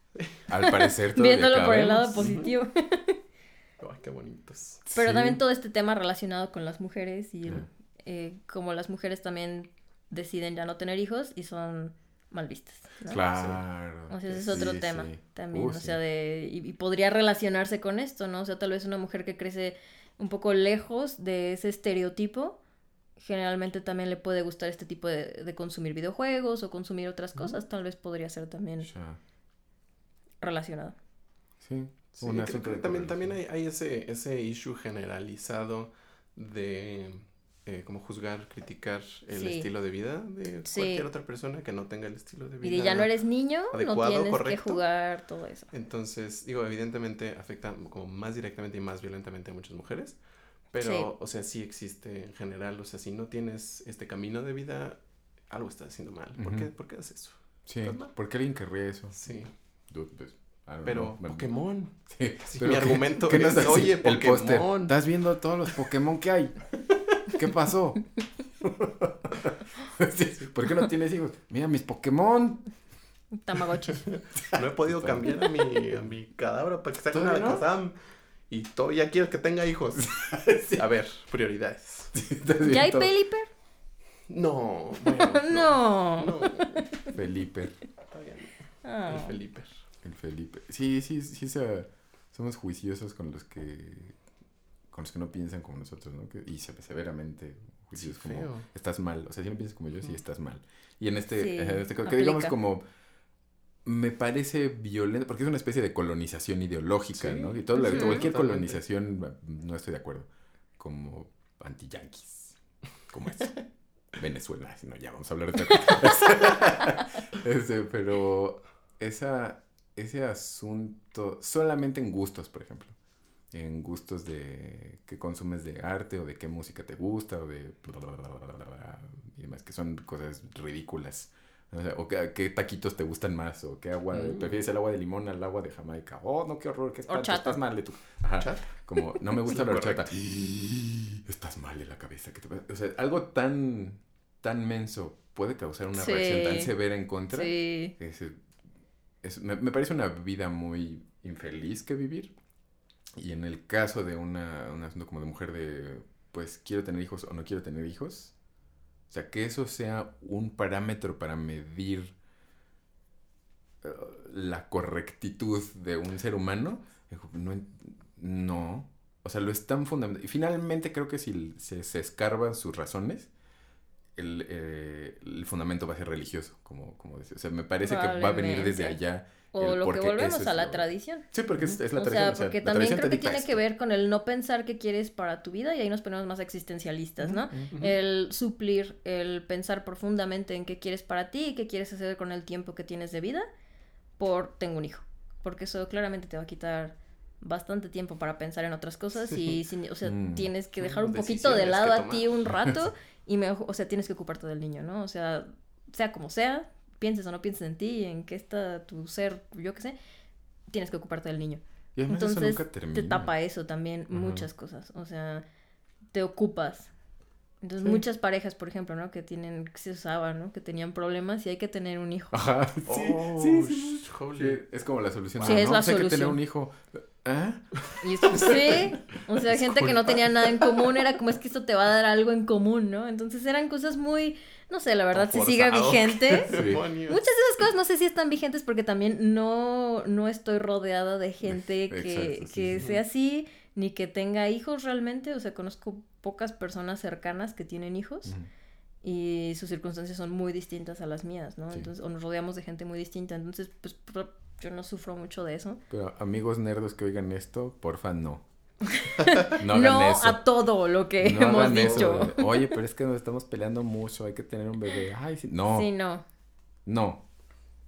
Al parecer todavía Viéndolo por el lado positivo. Ay, qué bonitos. Pero Sí. también todo este tema relacionado con las mujeres y el- Ah. eh, como las mujeres también deciden ya no tener hijos y son mal vistas. ¿no? Claro. O sea, ese es Sí, otro tema sí. también, Uh, o sí. sea, de, y, y podría relacionarse con esto, ¿no? O sea, tal vez una mujer que crece un poco lejos de ese estereotipo, generalmente también le puede gustar este tipo de, de consumir videojuegos o consumir otras cosas, tal vez podría ser también relacionado. Sí. Sí, creo que también, también hay, hay ese, ese issue generalizado de eh, como juzgar, criticar el Sí. estilo de vida de Sí. cualquier otra persona que no tenga el estilo de Y vida. de ya no eres niño, no adecuado, tienes que correcto. jugar todo eso. Entonces, digo, evidentemente afecta como más directamente y más violentamente a muchas mujeres, pero, Sí. o sea, sí existe en general, o sea, si no tienes este camino de vida, algo estás haciendo mal. ¿Por, qué. ¿Por qué haces eso? Sí. ¿Por qué alguien querría eso? Sí, Dude, pues, pero know. Pokémon. Sí, Sí, pero mi ¿qué- argumento qué es, hace oye, el? Pokémon. ¿Estás viendo todos los Pokémon que hay? ¿Qué pasó? Sí, ¿Por qué no tienes hijos? Mira mis Pokémon. Tamagotchi. No he podido cambiar a mi, a mi cadáver para que saque una ¿Todavía no? Y todavía quiero que tenga hijos. A ver, prioridades. ¿Estás ¿Ya hay? Peliper? No, bueno, No. no. Felipe. Todavía no. Ah. El Felipe. El Felipe. Sí, sí, sí, se- somos juiciosos con los que con los que no piensan como nosotros, ¿no? Que- y se- severamente juiciosos Sí, como feo. estás mal. O sea, si no piensas como yo, sí estás mal. Y en este, Sí, en este caso, que digamos como me parece violento, porque es una especie de colonización ideológica, Sí, ¿no? Y todo Ujú. cualquier Totalmente. colonización no estoy de acuerdo. Como anti-yanquis. Como es. Venezuela, si no, ya vamos a hablar de otra cosa. Este, pero esa, ese asunto, solamente en gustos, por ejemplo. En gustos de qué consumes de arte o de qué música te gusta o de bla, bla, bla, bla, bla, bla, y demás, que son cosas ridículas. O, sea, o qué, qué taquitos te gustan más, o qué agua, Mm. prefieres el agua de limón al agua de Jamaica. Oh, no, qué horror, qué espanto, estás mal de tu... Ajá, como, no me gusta la horchata. Estás mal de la cabeza. ¿qué te? O sea, algo tan, tan menso puede causar una Sí. reacción tan severa en contra. Sí. Es, es- me, me parece una vida muy infeliz que vivir. Y en el caso de una, un asunto como de mujer de, pues, quiero tener hijos o no quiero tener hijos, o sea, que eso sea un parámetro para medir eh, la correctitud de un ser humano, no, no. O sea, lo están fundamentando. Y finalmente creo que si se, se escarban sus razones, el, eh, el fundamento va a ser religioso, como, como decía. O sea, me parece que va a venir desde allá. O lo que volvemos a la lo- tradición. Sí, porque es, es la o tradición. sea, o sea, porque también creo que tiene que esto. ver con el no pensar qué quieres para tu vida y ahí nos ponemos más existencialistas, ¿no? Ujú. El suplir, el pensar profundamente en qué quieres para ti y qué quieres hacer con el tiempo que tienes de vida por tengo un hijo. Porque eso claramente te va a quitar bastante tiempo para pensar en otras cosas y, o sea, Mm. tienes que dejar un Decisiones poquito de que lado a ti un rato y me, o sea, tienes que ocuparte del niño, ¿no? O sea, sea como sea, pienses o no pienses en ti, en qué está tu ser, yo qué sé, tienes que ocuparte del niño. Y además eso Entonces nunca termina. te tapa eso también, Ujú. muchas cosas, o sea, te ocupas. Entonces Sí. muchas parejas, por ejemplo, ¿no? Que tienen, que se usaban, ¿no? Que tenían problemas y hay que tener un hijo. Ajá, sí, Oh, sí, sí, holy. Sí, Es como la solución. Sí, Ah, es no, la pues hay que tener solución. un hijo. ¿Ah? Y esto, sí, o sea, gente que no tenía nada en común, era como es que esto te va a dar algo en común, ¿no? Entonces eran cosas muy, no sé, la verdad, si sigue Forzado. vigente. Sí. Muchas de esas cosas no sé si están vigentes porque también no, no estoy rodeada de gente que, Exacto, que sí. sea así, ni que tenga hijos realmente, o sea, conozco pocas personas cercanas que tienen hijos y sus circunstancias son muy distintas a las mías, ¿no? Sí. Entonces, o nos rodeamos de gente muy distinta, entonces, pues yo no sufro mucho de eso. Pero amigos nerdos que oigan esto, porfa, no. No No, hagan eso. a todo lo que No hemos hagan eso. dicho. Oye, pero es que nos estamos peleando mucho, hay que tener un bebé. Ay, sí. No, Sí, no. no,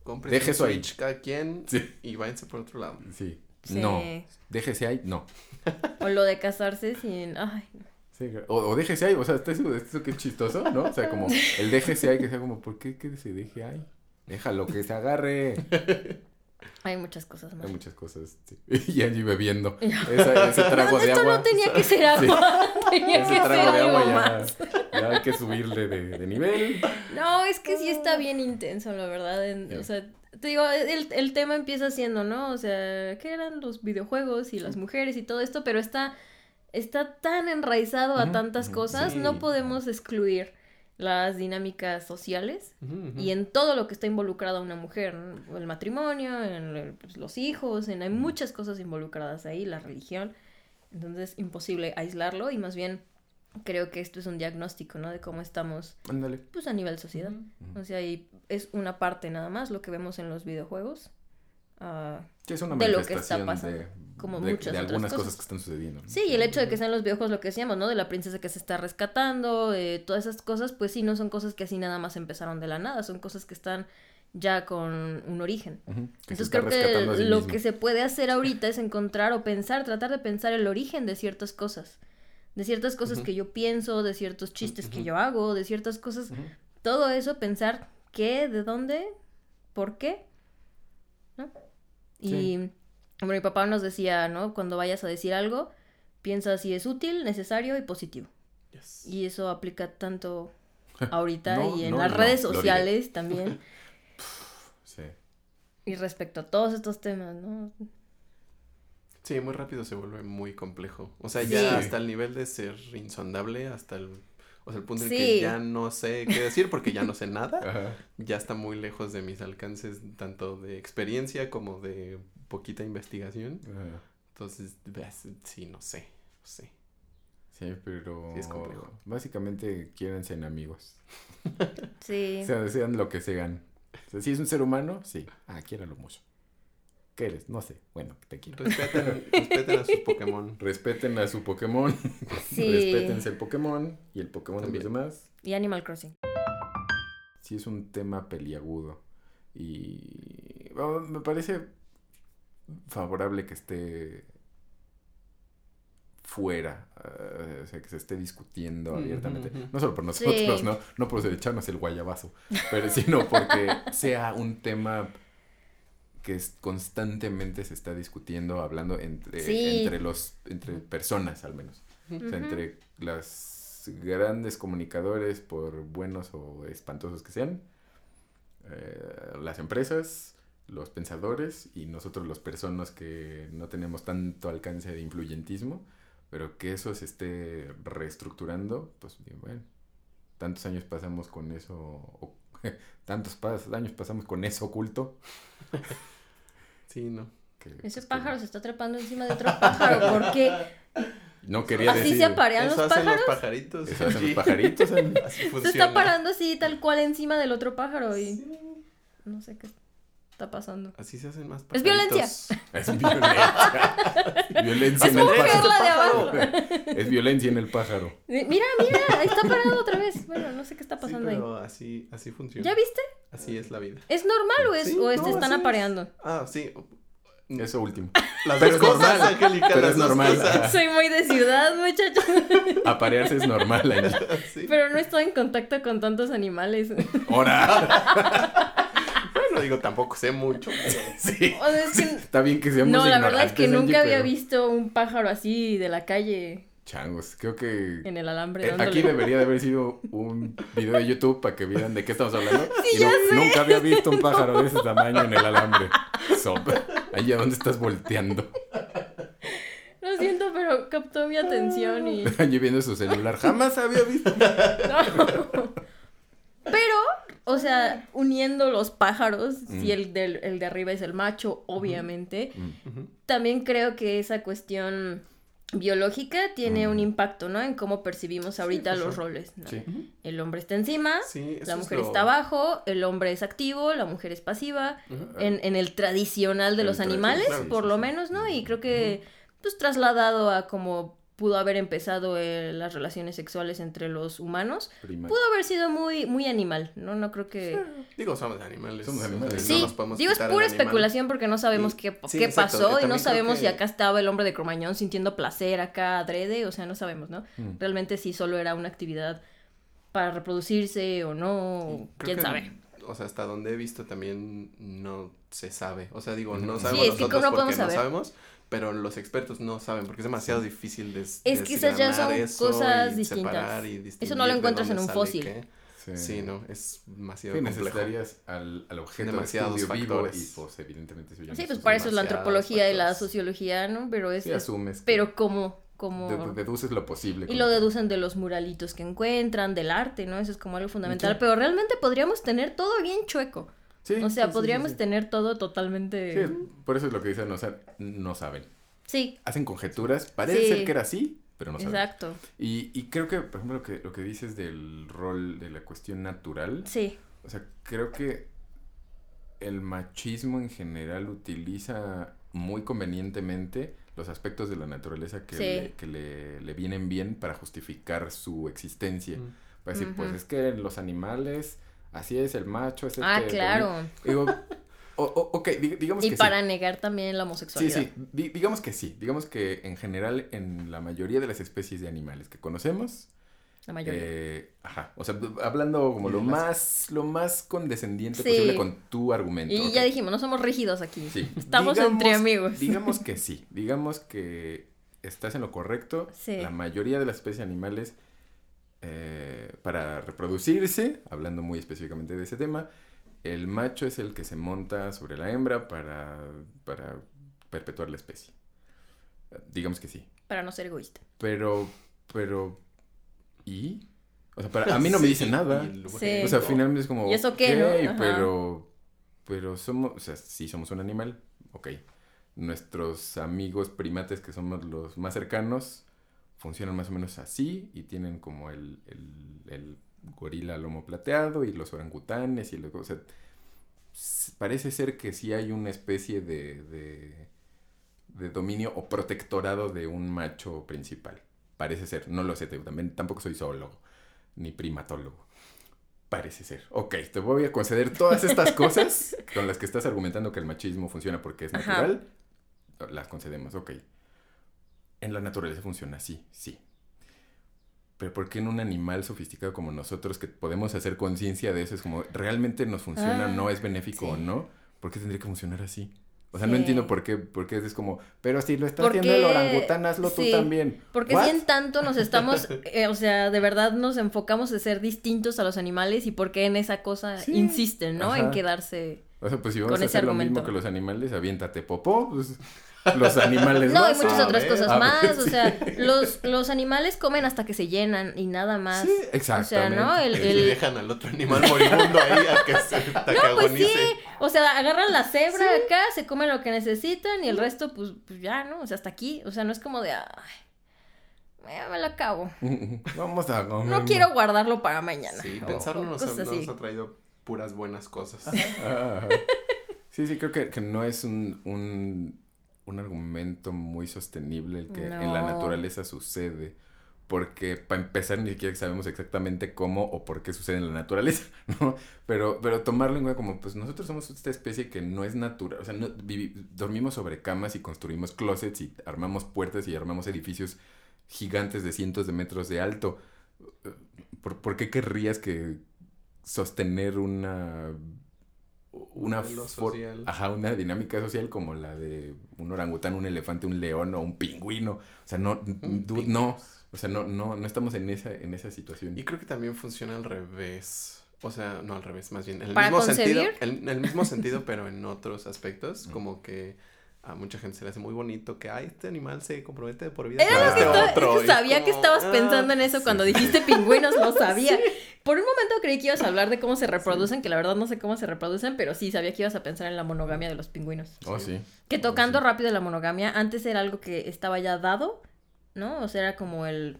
Cómprese Deje eso ahí. Switch cada quien Sí. y váyanse por otro lado. sí, Sí. no. Déjese ahí, no. O lo de casarse sin. Ay, no. Sí, o, o déjese ahí, o sea, esto, esto que es chistoso, ¿no? O sea, como el déjese ahí, que sea como, ¿por qué que se deje ahí? Déjalo que se agarre. Hay muchas cosas más. Hay muchas cosas, sí. Y allí bebiendo. Esa- ese trago de Esto agua. no tenía que ser Sí. agua. Tenía Ese que ser algo agua más. ya, hay que subirle de, de nivel. No, es que sí está bien intenso, la verdad. en-. O sea, te digo, el, el tema empieza siendo, ¿no? O sea, ¿qué eran los videojuegos y las mujeres y todo esto? Pero está, está tan enraizado a tantas cosas, sí. no podemos excluir las dinámicas sociales y en todo lo que está involucrada una mujer, ¿no? el matrimonio, en el- pues, los hijos, en hay muchas cosas involucradas ahí, la religión, entonces imposible aislarlo y más bien creo que esto es un diagnóstico, ¿no? De cómo estamos, pues a nivel sociedad. Ujú. O sea, y es una parte nada más lo que vemos en los videojuegos. Ah, Que es una de lo que está pasando, de, como de- muchas de otras algunas cosas. cosas. que están sucediendo. ¿no? sí, y el hecho de que sean los videojuegos lo que decíamos, ¿no? De la princesa que se está rescatando, eh, todas esas cosas, pues sí, no son cosas que así nada más empezaron de la nada, son cosas que están ya con un origen. Entonces creo que sí lo mismo. que se puede hacer ahorita es encontrar o pensar, tratar de pensar el origen de ciertas cosas. De ciertas cosas que yo pienso, de ciertos chistes que yo hago, de ciertas cosas. Todo eso, pensar qué, de dónde, por qué. ¿No? Y Sí. bueno, mi papá nos decía, ¿no? Cuando vayas a decir algo, piensa si es útil, necesario y positivo. Yes. Y eso aplica tanto ahorita No, y en no, las no, redes sociales también. Sí. y respecto a todos estos temas, ¿no? Sí, muy rápido se vuelve muy complejo. O sea, Sí. ya hasta el nivel de ser insondable, hasta el, o sea, el punto en Sí. que ya no sé qué decir porque ya no sé nada. Ajá. Ya está muy lejos de mis alcances, tanto de experiencia como de poquita investigación. Ajá. Entonces, ves, sí, no sé, no sé. Sí, pero Sí, es complejo. básicamente quieren ser amigos. Sí. O sea, sean lo que sean. O sea, si es un ser humano, sí. Ah, quiéralo mucho. ¿Qué eres? No sé. Bueno, te quiero. Respeten, respeten a sus Pokémon. Respeten a su Pokémon. Sí. Respétense el Pokémon y el Pokémon de los También. demás. Y Animal Crossing. Sí es un tema peliagudo. Y bueno, me parece favorable que esté fuera, eh, o sea, que se esté discutiendo abiertamente. No solo por nosotros, Sí. ¿no? No por echarnos el guayabazo, pero sino porque sea un tema que es- constantemente se está discutiendo, hablando entre, Sí. entre los, entre personas al menos. O sea, entre las grandes comunicadores, por buenos o espantosos que sean, eh, las empresas, los pensadores y nosotros los personas que no tenemos tanto alcance de influyentismo, pero que eso se esté reestructurando, pues bueno, tantos años pasamos con eso, o- tantos pas- años pasamos con eso oculto. Sí, no. que, Ese pues, que pájaro se está trepando encima de otro pájaro. ¿Por qué? No quería ¿Así decir. se aparean Eso los hacen pájaros? los pajaritos. Eso hacen los pajaritos. Así Se está parando así, tal cual, encima del otro pájaro y... No sé qué... está pasando? Así se hacen más Es violencia. Es violencia. violencia Es en el mujer pájaro. la de abajo. Es violencia en el pájaro. Mira, mira, ahí está parado otra vez. Bueno, no sé qué está Sí, pasando ahí. pero así, así funciona. ¿Ya viste? Así es la vida. ¿Es normal o es, Sí, o es- no, te están es. apareando? Ah, sí. Eso último. Las Pero es cosas, normal. Angélica, Pero las es normal. cosas. Soy muy de ciudad, muchachos. Aparearse es normal. Sí. Pero no estoy en contacto con tantos animales. ¡Hora! Bueno, digo, tampoco sé mucho. Sí. O sea, es que... Está bien que seamos No, la verdad es que nunca había pero- visto un pájaro así de la calle Changos, creo que... en el alambre. Eh, Aquí debería de haber sido un video de YouTube para que vieran de qué estamos hablando. y no- nunca había visto un pájaro de ese tamaño en el alambre. So, ahí a dónde estás volteando. Lo siento, pero captó mi atención y... Angie viendo su celular. Jamás había visto. No. Pero, o sea, uniendo los pájaros, Mm. si el, del, el de arriba es el macho, obviamente, Mm. También creo que esa cuestión biológica tiene Mm. un impacto, ¿no? En cómo percibimos ahorita por los roles. ¿no? Sí. El hombre está encima, Sí, la es mujer lo- está abajo, el hombre es activo, la mujer es pasiva, en, en el tradicional de El los animales, claro, por sí, lo sí. menos, ¿no? Y creo que, pues, trasladado a cómo pudo haber empezado eh, las relaciones sexuales entre los humanos, pudo haber sido muy, muy animal, ¿no? No creo que... Digo, somos animales. Somos animales. no Sí, nos podemos digo, es pura especulación porque no sabemos Y- qué, sí, qué pasó y no sabemos si acá estaba el hombre de Cromañón sintiendo placer acá adrede, o sea, no sabemos, ¿no? Mm. Realmente si solo era una actividad para reproducirse o no, quién que, sabe. O sea, hasta donde he visto también no se sabe. O sea, digo, no Sí, sabemos es que nosotros ¿cómo porque no sabemos, pero los expertos no saben porque es demasiado difícil de Es que esas ya son eso cosas distintas. Eso no lo de encuentras en un fósil. qué. Sí, no, es demasiado Sí, necesitarías al, al objeto de Demasiados vivo factores. y pues evidentemente ya Sí, pues para eso es la antropología y la factores. sociología, ¿no? Pero es... Sí, es- asumes pero cómo... de- deduces lo posible. Y lo deducen de los muralitos que encuentran, del arte, ¿no? Eso es como algo fundamental. Sí. Pero realmente podríamos tener todo bien chueco. Sí, O sea, sí, sí, sí, podríamos sí. tener todo totalmente... Sí, por eso es lo que dicen, o sea, no saben. Sí, Hacen conjeturas, parece Sí. ser que era así, pero no saben. exacto. Y, y creo que, por ejemplo, lo que, lo que dices del rol de la cuestión natural, Sí, o sea, creo que el machismo en general utiliza muy convenientemente los aspectos de la naturaleza que, Sí. le, que le, le vienen bien para justificar su existencia. Mm. Para decir, pues es que los animales, así es, el macho es el ah, que claro. Digo, o- o- ok, di- digamos Y que para sí. negar también la Sí, homosexualidad. sí, di- digamos que sí. Digamos que en general en la mayoría de las especies de animales que conocemos, La mayoría. eh, ajá, o sea, hablando como lo más, lo más condescendiente Sí. posible con tu argumento. y ya dijimos, no somos rígidos aquí. Sí. Estamos Digamos- entre amigos. Digamos que sí, digamos que estás en lo correcto. Sí. La mayoría de las especies animales, eh, para reproducirse, hablando muy específicamente de ese tema, el macho es el que se monta sobre la hembra para, para perpetuar la especie. Digamos que sí. Para no ser egoísta. Pero, pero, ¿y? O sea, para, a mí no me dice nada. Sí. O sea, finalmente es como. ¿Y eso qué, no? pero. Pero somos. O sea, sí somos un animal. Ok. Nuestros amigos primates, que somos los más cercanos, funcionan más o menos así. Y tienen como el, el, el gorila lomo plateado y los orangutanes y los. O sea, parece ser que sí hay una especie de. de de dominio o protectorado de un macho principal. Parece ser, no lo sé, también, tampoco soy zoólogo ni primatólogo. Parece ser. Ok, te voy a conceder todas estas cosas con las que estás argumentando que el machismo funciona porque es Ajá. natural. Las concedemos, ok. En la naturaleza funciona así, sí. Pero ¿por qué en un animal sofisticado como nosotros que podemos hacer conciencia de eso es como realmente nos funciona, Ah, no es benéfico o sí. no? ¿Por qué tendría que funcionar así? O sea, no Sí. entiendo por qué, porque es como, pero si lo está ¿Por haciendo el orangután, hazlo tú Sí. también. Porque ¿What? si en tanto nos estamos, eh, o sea, de verdad nos enfocamos en ser distintos a los animales y por qué en esa cosa Sí. insisten, ¿no? En Ajá. quedarse... O sea, pues si vamos con a hacer lo mismo que los animales, aviéntate popó, pues los animales No, hay hacen. muchas a otras ver, cosas ver, más, o sea, los, los animales comen hasta que se llenan y nada más. Sí, O sea. ¿no? El, Y el- dejan al otro animal moribundo ahí a que se No, pues sí, agonice. o sea, agarran la cebra acá, se comen lo que necesitan y el resto, pues, pues ya, ¿no? O sea, hasta aquí, o sea, no es como de, ay, ya me la acabo. Vamos a comer. No quiero guardarlo para mañana. Sí, o- pensarlo o nos, ha, así. nos ha traído puras buenas cosas. Sí, sí, creo que, que no es un, un, un argumento muy sostenible el que en la naturaleza sucede. Porque para empezar ni siquiera sabemos exactamente cómo o por qué sucede en la naturaleza, ¿no? Pero, pero tomarlo en cuenta como, pues nosotros somos esta especie que no es natural, o sea, no, dormimos sobre camas y construimos closets y armamos puertas y armamos edificios gigantes de cientos de metros de alto. ¿Por, por qué querrías que sostener una una social. ajá, una dinámica social como la de un orangután, un elefante, un león o un pingüino. O sea, no, dude, no. O sea, no, no, no estamos en esa, en esa situación. Y creo que también funciona al revés. O sea, no al revés, más bien. En el ¿Para mismo sentido. En el mismo sentido, pero en otros aspectos. Como que a mucha gente se le hace muy bonito que, ay, este animal se compromete de por vida. Era lo que este estaba- otro", es que sabía que estabas "Ah". pensando en eso cuando dijiste pingüinos, lo sabía. Por un momento creí que ibas a hablar de cómo se reproducen, que la verdad no sé cómo se reproducen, pero sí sabía que ibas a pensar en la monogamia de los pingüinos. Oh, sí. Que Oh, tocando sí. rápido la monogamia, antes era algo que estaba ya dado, ¿no? O sea, era como el,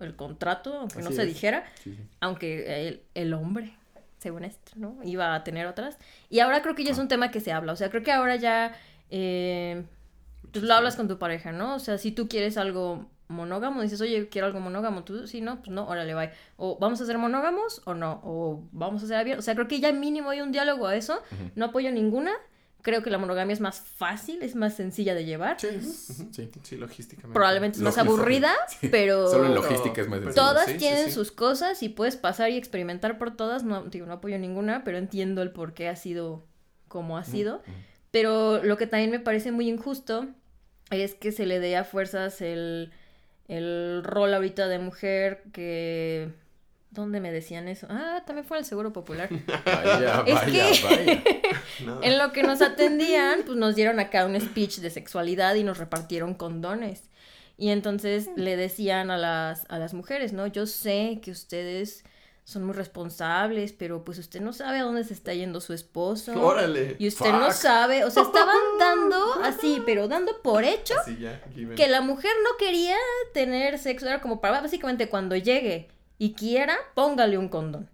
el contrato, aunque no se es. dijera, sí, sí. aunque el, el hombre, según esto, ¿no? Iba a tener otras. Y ahora creo que ya es un tema que se habla, o sea, creo que ahora ya... Eh, pues lo hablas con tu pareja, ¿no? O sea, si tú quieres algo monógamo, dices, oye, quiero algo monógamo, tú, sí, no, pues no, órale, bye. O vamos a ser monógamos o no, o vamos a ser abiertos. O sea, creo que ya mínimo hay un diálogo a eso. No apoyo ninguna. Creo que la monogamia es más fácil, es más sencilla de llevar. Sí, sí. Sí, logísticamente. Probablemente es más aburrida, Sí. pero Solo en logística es más sencillo. todas Sí, tienen sí. sus cosas y puedes pasar y experimentar por todas. No, digo, no apoyo ninguna, pero entiendo el por qué ha sido como ha sido. Pero lo que también me parece muy injusto es que se le dé a fuerzas el, el rol ahorita de mujer que... ¿Dónde me decían eso? Ah, también fue en el Seguro Popular. Vaya, Es vaya, que- vaya. No. En lo que nos atendían, pues nos dieron acá un speech de sexualidad y nos repartieron condones. Y entonces le decían a las, a las mujeres, ¿no? Yo sé que ustedes son muy responsables, pero pues usted no sabe a dónde se está yendo su esposo. Órale. Y usted no sabe, o sea, estaban dando así, pero dando por hecho ya, que la mujer no quería tener sexo, era como para básicamente cuando llegue y quiera, póngale un condón.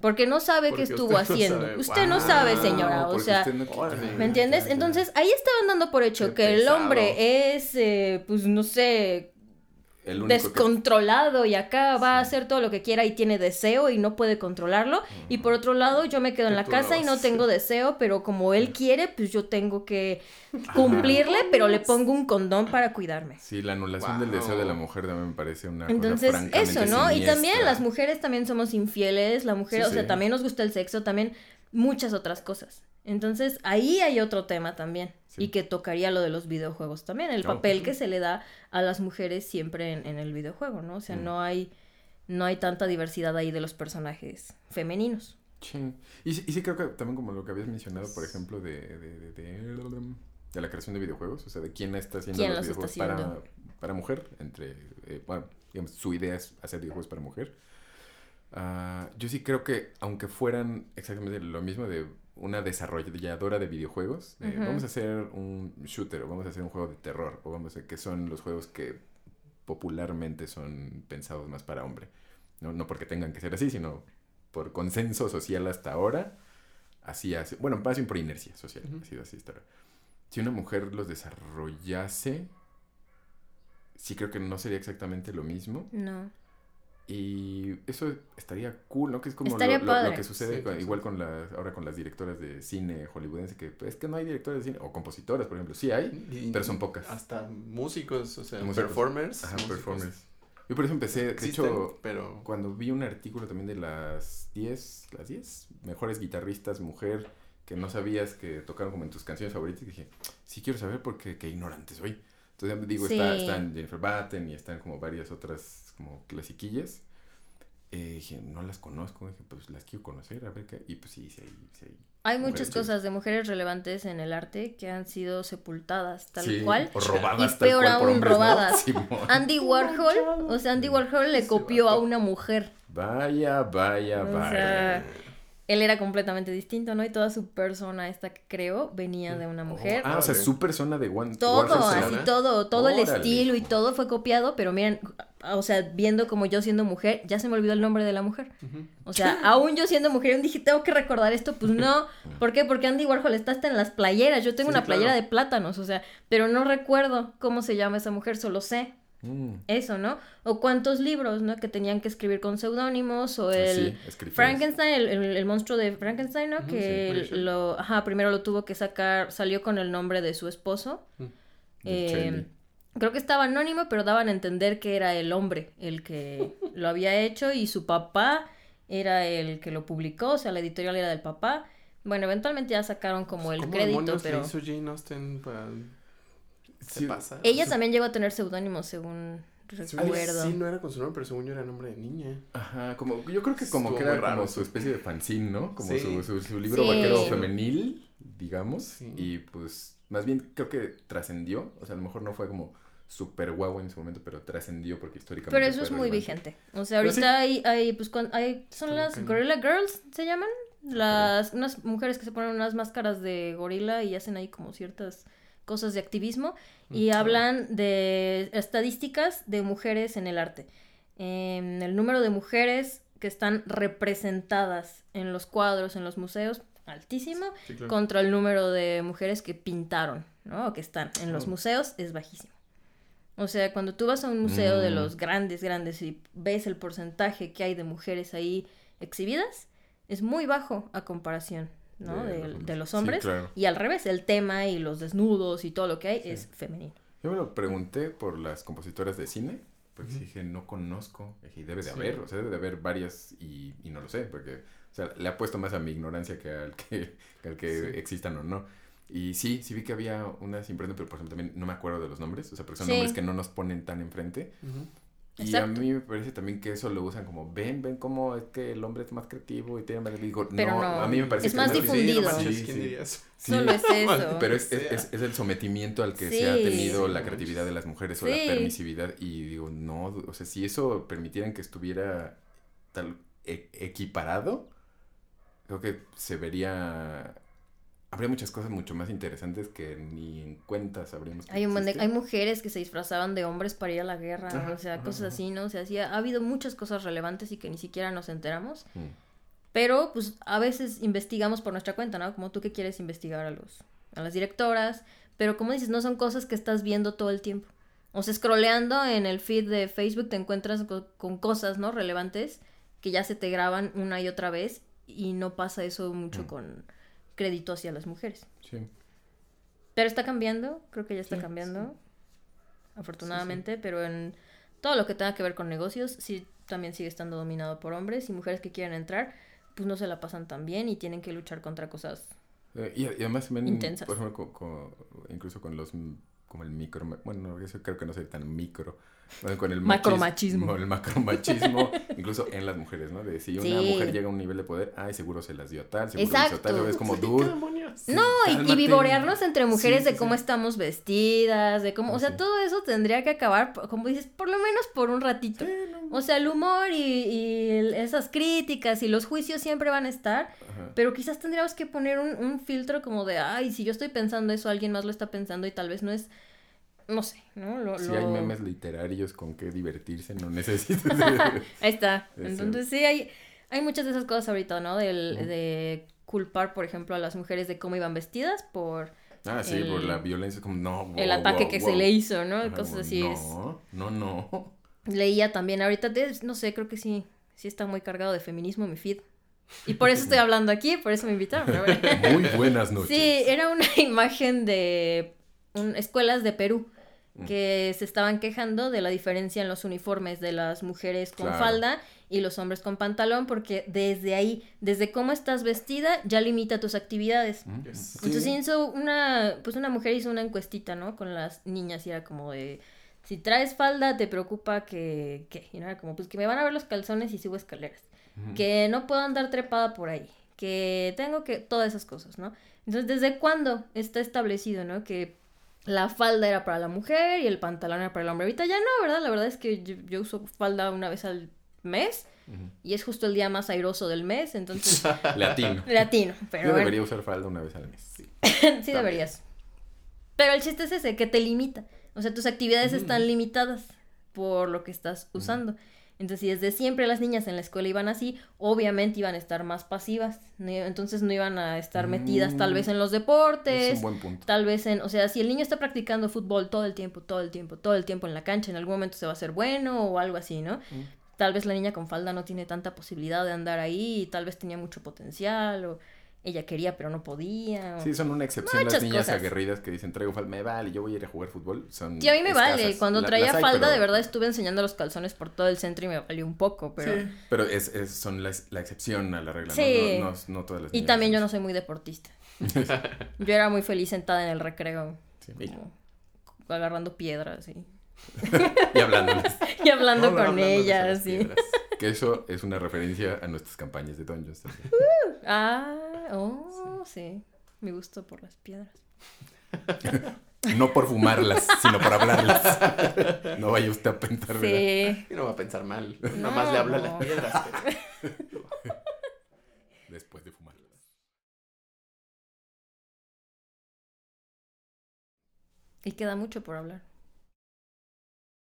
Porque no sabe Porque qué estuvo usted no haciendo. sabe. usted no sabe, señora, o sea, usted no-. ¿me entiendes? Entonces, ahí estaban dando por hecho Qué que el hombre es, eh, pues, no sé, El único que- descontrolado y acá va a hacer todo lo que quiera y tiene deseo y no puede controlarlo. Y por otro lado, yo me quedo en la casa y no tengo deseo, pero como él quiere, pues yo tengo que cumplirle, pero le pongo un condón para cuidarme. Sí, la anulación del deseo de la mujer también me parece una cosa Entonces, eso, ¿no? Y también las mujeres también somos infieles, la mujer, Sí, o sea, sí. también nos gusta el sexo, también muchas otras cosas. Entonces, ahí hay otro tema también. Sí. Y que tocaría lo de los videojuegos también, el Oh. papel que se le da a las mujeres siempre en, en el videojuego, ¿no? O sea, Mm. no hay no hay tanta diversidad ahí de los personajes femeninos. Sí. Y, sí- y sí creo que también como lo que habías mencionado, por ejemplo, de, de, de, de- de la creación de videojuegos, o sea, de quién está haciendo ¿Quién los videojuegos para, haciendo? para mujer, entre, eh, bueno, digamos, su idea es hacer videojuegos para mujer. Ah, yo sí creo que aunque fueran exactamente lo mismo de una desarrolladora de videojuegos, vamos a hacer un shooter o vamos a hacer un juego de terror o vamos a hacer que son los juegos que popularmente son pensados más para hombre. No, no porque tengan que ser así, sino por consenso social hasta ahora, así hace, bueno, más bien por inercia social, ha sido así hasta ahora. Si una mujer los desarrollase, sí creo que no sería exactamente lo mismo. No. Y eso estaría cool, ¿no? Que es como lo, lo- lo que sucede Sí, con- igual con las, ahora con las directoras de cine hollywoodense, que pues, es que no hay directoras de cine, o compositoras, por ejemplo, sí hay, Y- pero son pocas. Hasta músicos, o sea, Músicos. performers. Ajá, músicos. performers. Yo por eso empecé, de Existen, hecho, pero cuando vi un artículo también de las 10, las 10 mejores guitarristas mujer que no sabías que tocaron como en tus canciones favoritas, dije, sí quiero saber porque qué ignorante soy. Entonces digo, está, Sí. están Jennifer Batten y están como varias otras como clasiquillas. Eh, dije, no las conozco, dije, pues las quiero conocer, a ver qué. Y pues sí, sí, hay- sí hay muchas cosas de mujeres relevantes en el arte que han sido sepultadas tal Sí, cual. O robadas. Y tal peor cual por aún, robadas. Andy Warhol, o sea, Andy Warhol le copió a una mujer. Vaya, vaya, O vaya. sea, Él era completamente distinto, ¿no? Y toda su persona esta que creó venía de una mujer. Ah, o sea, su persona de One todo, Warhol así todo, todo el estilo y todo fue copiado, pero miren, o sea, viendo como yo siendo mujer, ya se me olvidó el nombre de la mujer. O sea, aún yo siendo mujer, dije, tengo que recordar esto, pues no. ¿Por qué? Porque Andy Warhol está hasta en las playeras. Yo tengo Sí, una playera claro. de plátanos, o sea, pero no recuerdo cómo se llama esa mujer, solo sé Mm. eso, ¿no? O cuántos libros, ¿no? Que tenían que escribir con seudónimos, o Ah, el sí. Frankenstein, el, el- el monstruo de Frankenstein, ¿no? Que sí, lo, ajá, primero lo tuvo que sacar, salió con el nombre de su esposo. Eh, Shelley. Creo que estaba anónimo, pero daban a entender que era el hombre el que lo había hecho y su papá era el que lo publicó, o sea, la editorial era del papá. Bueno, eventualmente ya sacaron como el ¿Cómo crédito, le pero hizo Jane Austen para... ¿Se Sí, pasa? ella también llegó a tener seudónimos, según recuerdo. Sí, no era con su nombre, pero según yo era nombre de niña. Ajá, como, yo creo que como Estuvo que era raro como su especie de fanzine, ¿no? Como Sí. su, su, su libro Sí. vaquero femenil, digamos. Sí. Y pues, más bien creo que trascendió. O sea, a lo mejor no fue como súper guau en su momento, pero trascendió porque históricamente. Pero eso es muy relevante. vigente. O sea, Pero ahorita sí. hay, hay, pues, hay, son Está las. Gorilla Girls, ¿se llaman? Las, unas mujeres que se ponen unas máscaras de gorila y hacen ahí como ciertas cosas de activismo y Ujú. hablan de estadísticas de mujeres en el arte. Em, el número de mujeres que están representadas en los cuadros, en los museos, altísimo, Sí, claro. contra el número de mujeres que pintaron, ¿no? O que están en los Oh. museos es bajísimo. O sea, cuando tú vas a un museo de Mm. los grandes, grandes y ves el porcentaje que hay de mujeres ahí exhibidas, es muy bajo a comparación, ¿no? De De, los de hombres. Sí, claro. Y al revés, el tema y los desnudos y todo lo que hay Sí. es femenino. Yo me lo pregunté por las compositoras de cine, porque dije, no conozco, dije, y debe de Sí. haber, o sea, debe de haber varias y, y no lo sé, porque, o sea, le apuesto más a mi ignorancia que al que, que al que Sí. existan o no. Y sí, sí vi que había unas imprenta, pero por ejemplo también no me acuerdo de los nombres, o sea, porque son Sí. nombres que no nos ponen tan enfrente. Ujú. Y Exacto. a mí me parece también que eso lo usan como, ven, ven cómo es que el hombre es más creativo y tiene más... Digo, no, no, a mí me parece es que más no. difundido. Sí, no manches, Sí, ¿quién sí. eso? Solo es eso. Pero es, es, es- es el sometimiento al que Sí. se ha tenido la creatividad de las mujeres o la permisividad. Y digo, no, o sea, si eso permitieran que estuviera tal e- equiparado, creo que se vería. Habría muchas cosas mucho más interesantes que ni en cuenta sabríamos que Hay, un buen de- hay mujeres que se disfrazaban de hombres para ir a la guerra, Ajá, o sea, ajá, cosas ajá. así, ¿no? O sea, sí, ha ha habido muchas cosas relevantes y que ni siquiera nos enteramos. Mm. Pero, pues, a veces investigamos por nuestra cuenta, ¿no? Como tú que quieres investigar a los, a las directoras. Pero, como dices, no son cosas que estás viendo todo el tiempo. O sea, scrolleando en el feed de Facebook te encuentras co- con cosas, ¿no? Relevantes que ya se te graban una y otra vez. Y no pasa eso mucho Mm. con crédito hacia las mujeres. Sí. Pero está cambiando, creo que ya está Sí, cambiando. Afortunadamente, pero en todo lo que tenga que ver con negocios, sí también sigue estando dominado por hombres y mujeres que quieren entrar, pues no se la pasan tan bien y tienen que luchar contra cosas. Eh, y, y además también, Intensas. por ejemplo, co- co- incluso con los, como el micro, bueno, creo que no soy tan micro, con el Macromachismo. machismo, El macromachismo, incluso en las mujeres, ¿no? De si una Sí. mujer llega a un nivel de poder, ay, seguro se las dio tal, seguro hizo tal, Exacto. es como Sí, dude. ¿qué demonios? No, y- y, vivorearnos entre mujeres Sí, de cómo sí. estamos vestidas, de cómo, o sea, Sí. todo eso tendría que acabar, como dices, por lo menos por un ratito. Sí, no. O sea, el humor y, y el- esas críticas y los juicios siempre van a estar, Ajá. Pero quizás tendríamos que poner un, un filtro como de, ay, si yo estoy pensando eso, alguien más lo está pensando y tal vez no es, no sé, ¿no? Lo, Si lo- hay memes literarios con que divertirse, no necesitas. Ahí está. Entonces sí, hay, hay muchas de esas cosas ahorita, ¿no? Del. De culpar, por ejemplo, a las mujeres de cómo iban vestidas por ah, sí, El- por la violencia, como no. el ataque wow, que wow. se le hizo, ¿no? Ajá, Cosas así. es- No, no, no. Leía también ahorita, de- no sé, creo que sí, sí está muy cargado de feminismo mi feed. Y por eso estoy hablando aquí, por eso me invitaron. Muy buenas noches. Sí, era una imagen de un- escuelas de Perú. Que se estaban quejando de la diferencia en los uniformes de las mujeres con Claro. falda y los hombres con pantalón porque desde ahí, desde cómo estás vestida, ya limita tus actividades. Mm, Yes. sí. Entonces hizo una, pues una mujer hizo una encuestita, ¿no? Con las niñas y era como de, si traes falda, te preocupa que, que, y no era como, pues que me van a ver los calzones y subo escaleras Ujú. que no puedo andar trepada por ahí, que tengo que, todas esas cosas, ¿no? Entonces, ¿desde cuándo está establecido, ¿no? Que la falda era para la mujer y el pantalón era para el hombre. Ahorita ya no, ¿verdad? La verdad es que yo, yo uso falda una vez al mes y es justo el día más airoso del mes, entonces, Latino. latino, pero Yo debería usar falda una vez al mes. Sí. sí deberías. Pero el chiste es ese, que te limita. O sea, tus actividades están limitadas. por lo que estás usando. Entonces, si desde siempre las niñas en la escuela iban así, obviamente iban a estar más pasivas. ¿no? Entonces no iban a estar metidas tal vez en los deportes. Es un buen punto. Tal vez en, o sea, si el niño está practicando fútbol todo el tiempo, todo el tiempo, todo el tiempo en la cancha, en algún momento se va a hacer bueno o algo así, ¿no? Mm. Tal vez la niña con falda no tiene tanta posibilidad de andar ahí, y tal vez tenía mucho potencial o ella quería pero no podía. o- Sí, son una excepción Muchas las niñas cosas. aguerridas que dicen traigo falda, me vale, yo voy a ir a jugar fútbol. Son Sí, a mí me vale. Cuando La- traía hay, falda, pero- de verdad estuve enseñando los calzones por todo el centro y me valió un poco, pero... Sí, pero es, es- son la, la excepción a la regla, ¿no? Sí. No, no, no todas las Y niñas también yo no soy muy deportista. Yo era muy feliz sentada en el recreo, así. como agarrando piedras y, Y hablándoles. y hablando No, con ellas. las sí. Que eso es una referencia a nuestras campañas de Dungeons también. Ah, oh, sí. Me gustó por las piedras. No por fumarlas, sino por hablarlas. No vaya usted a pensar, ¿verdad? Sí. Y no va a pensar mal. Nada más le habla a las No. piedras. Después de fumarlas. Y queda mucho por hablar.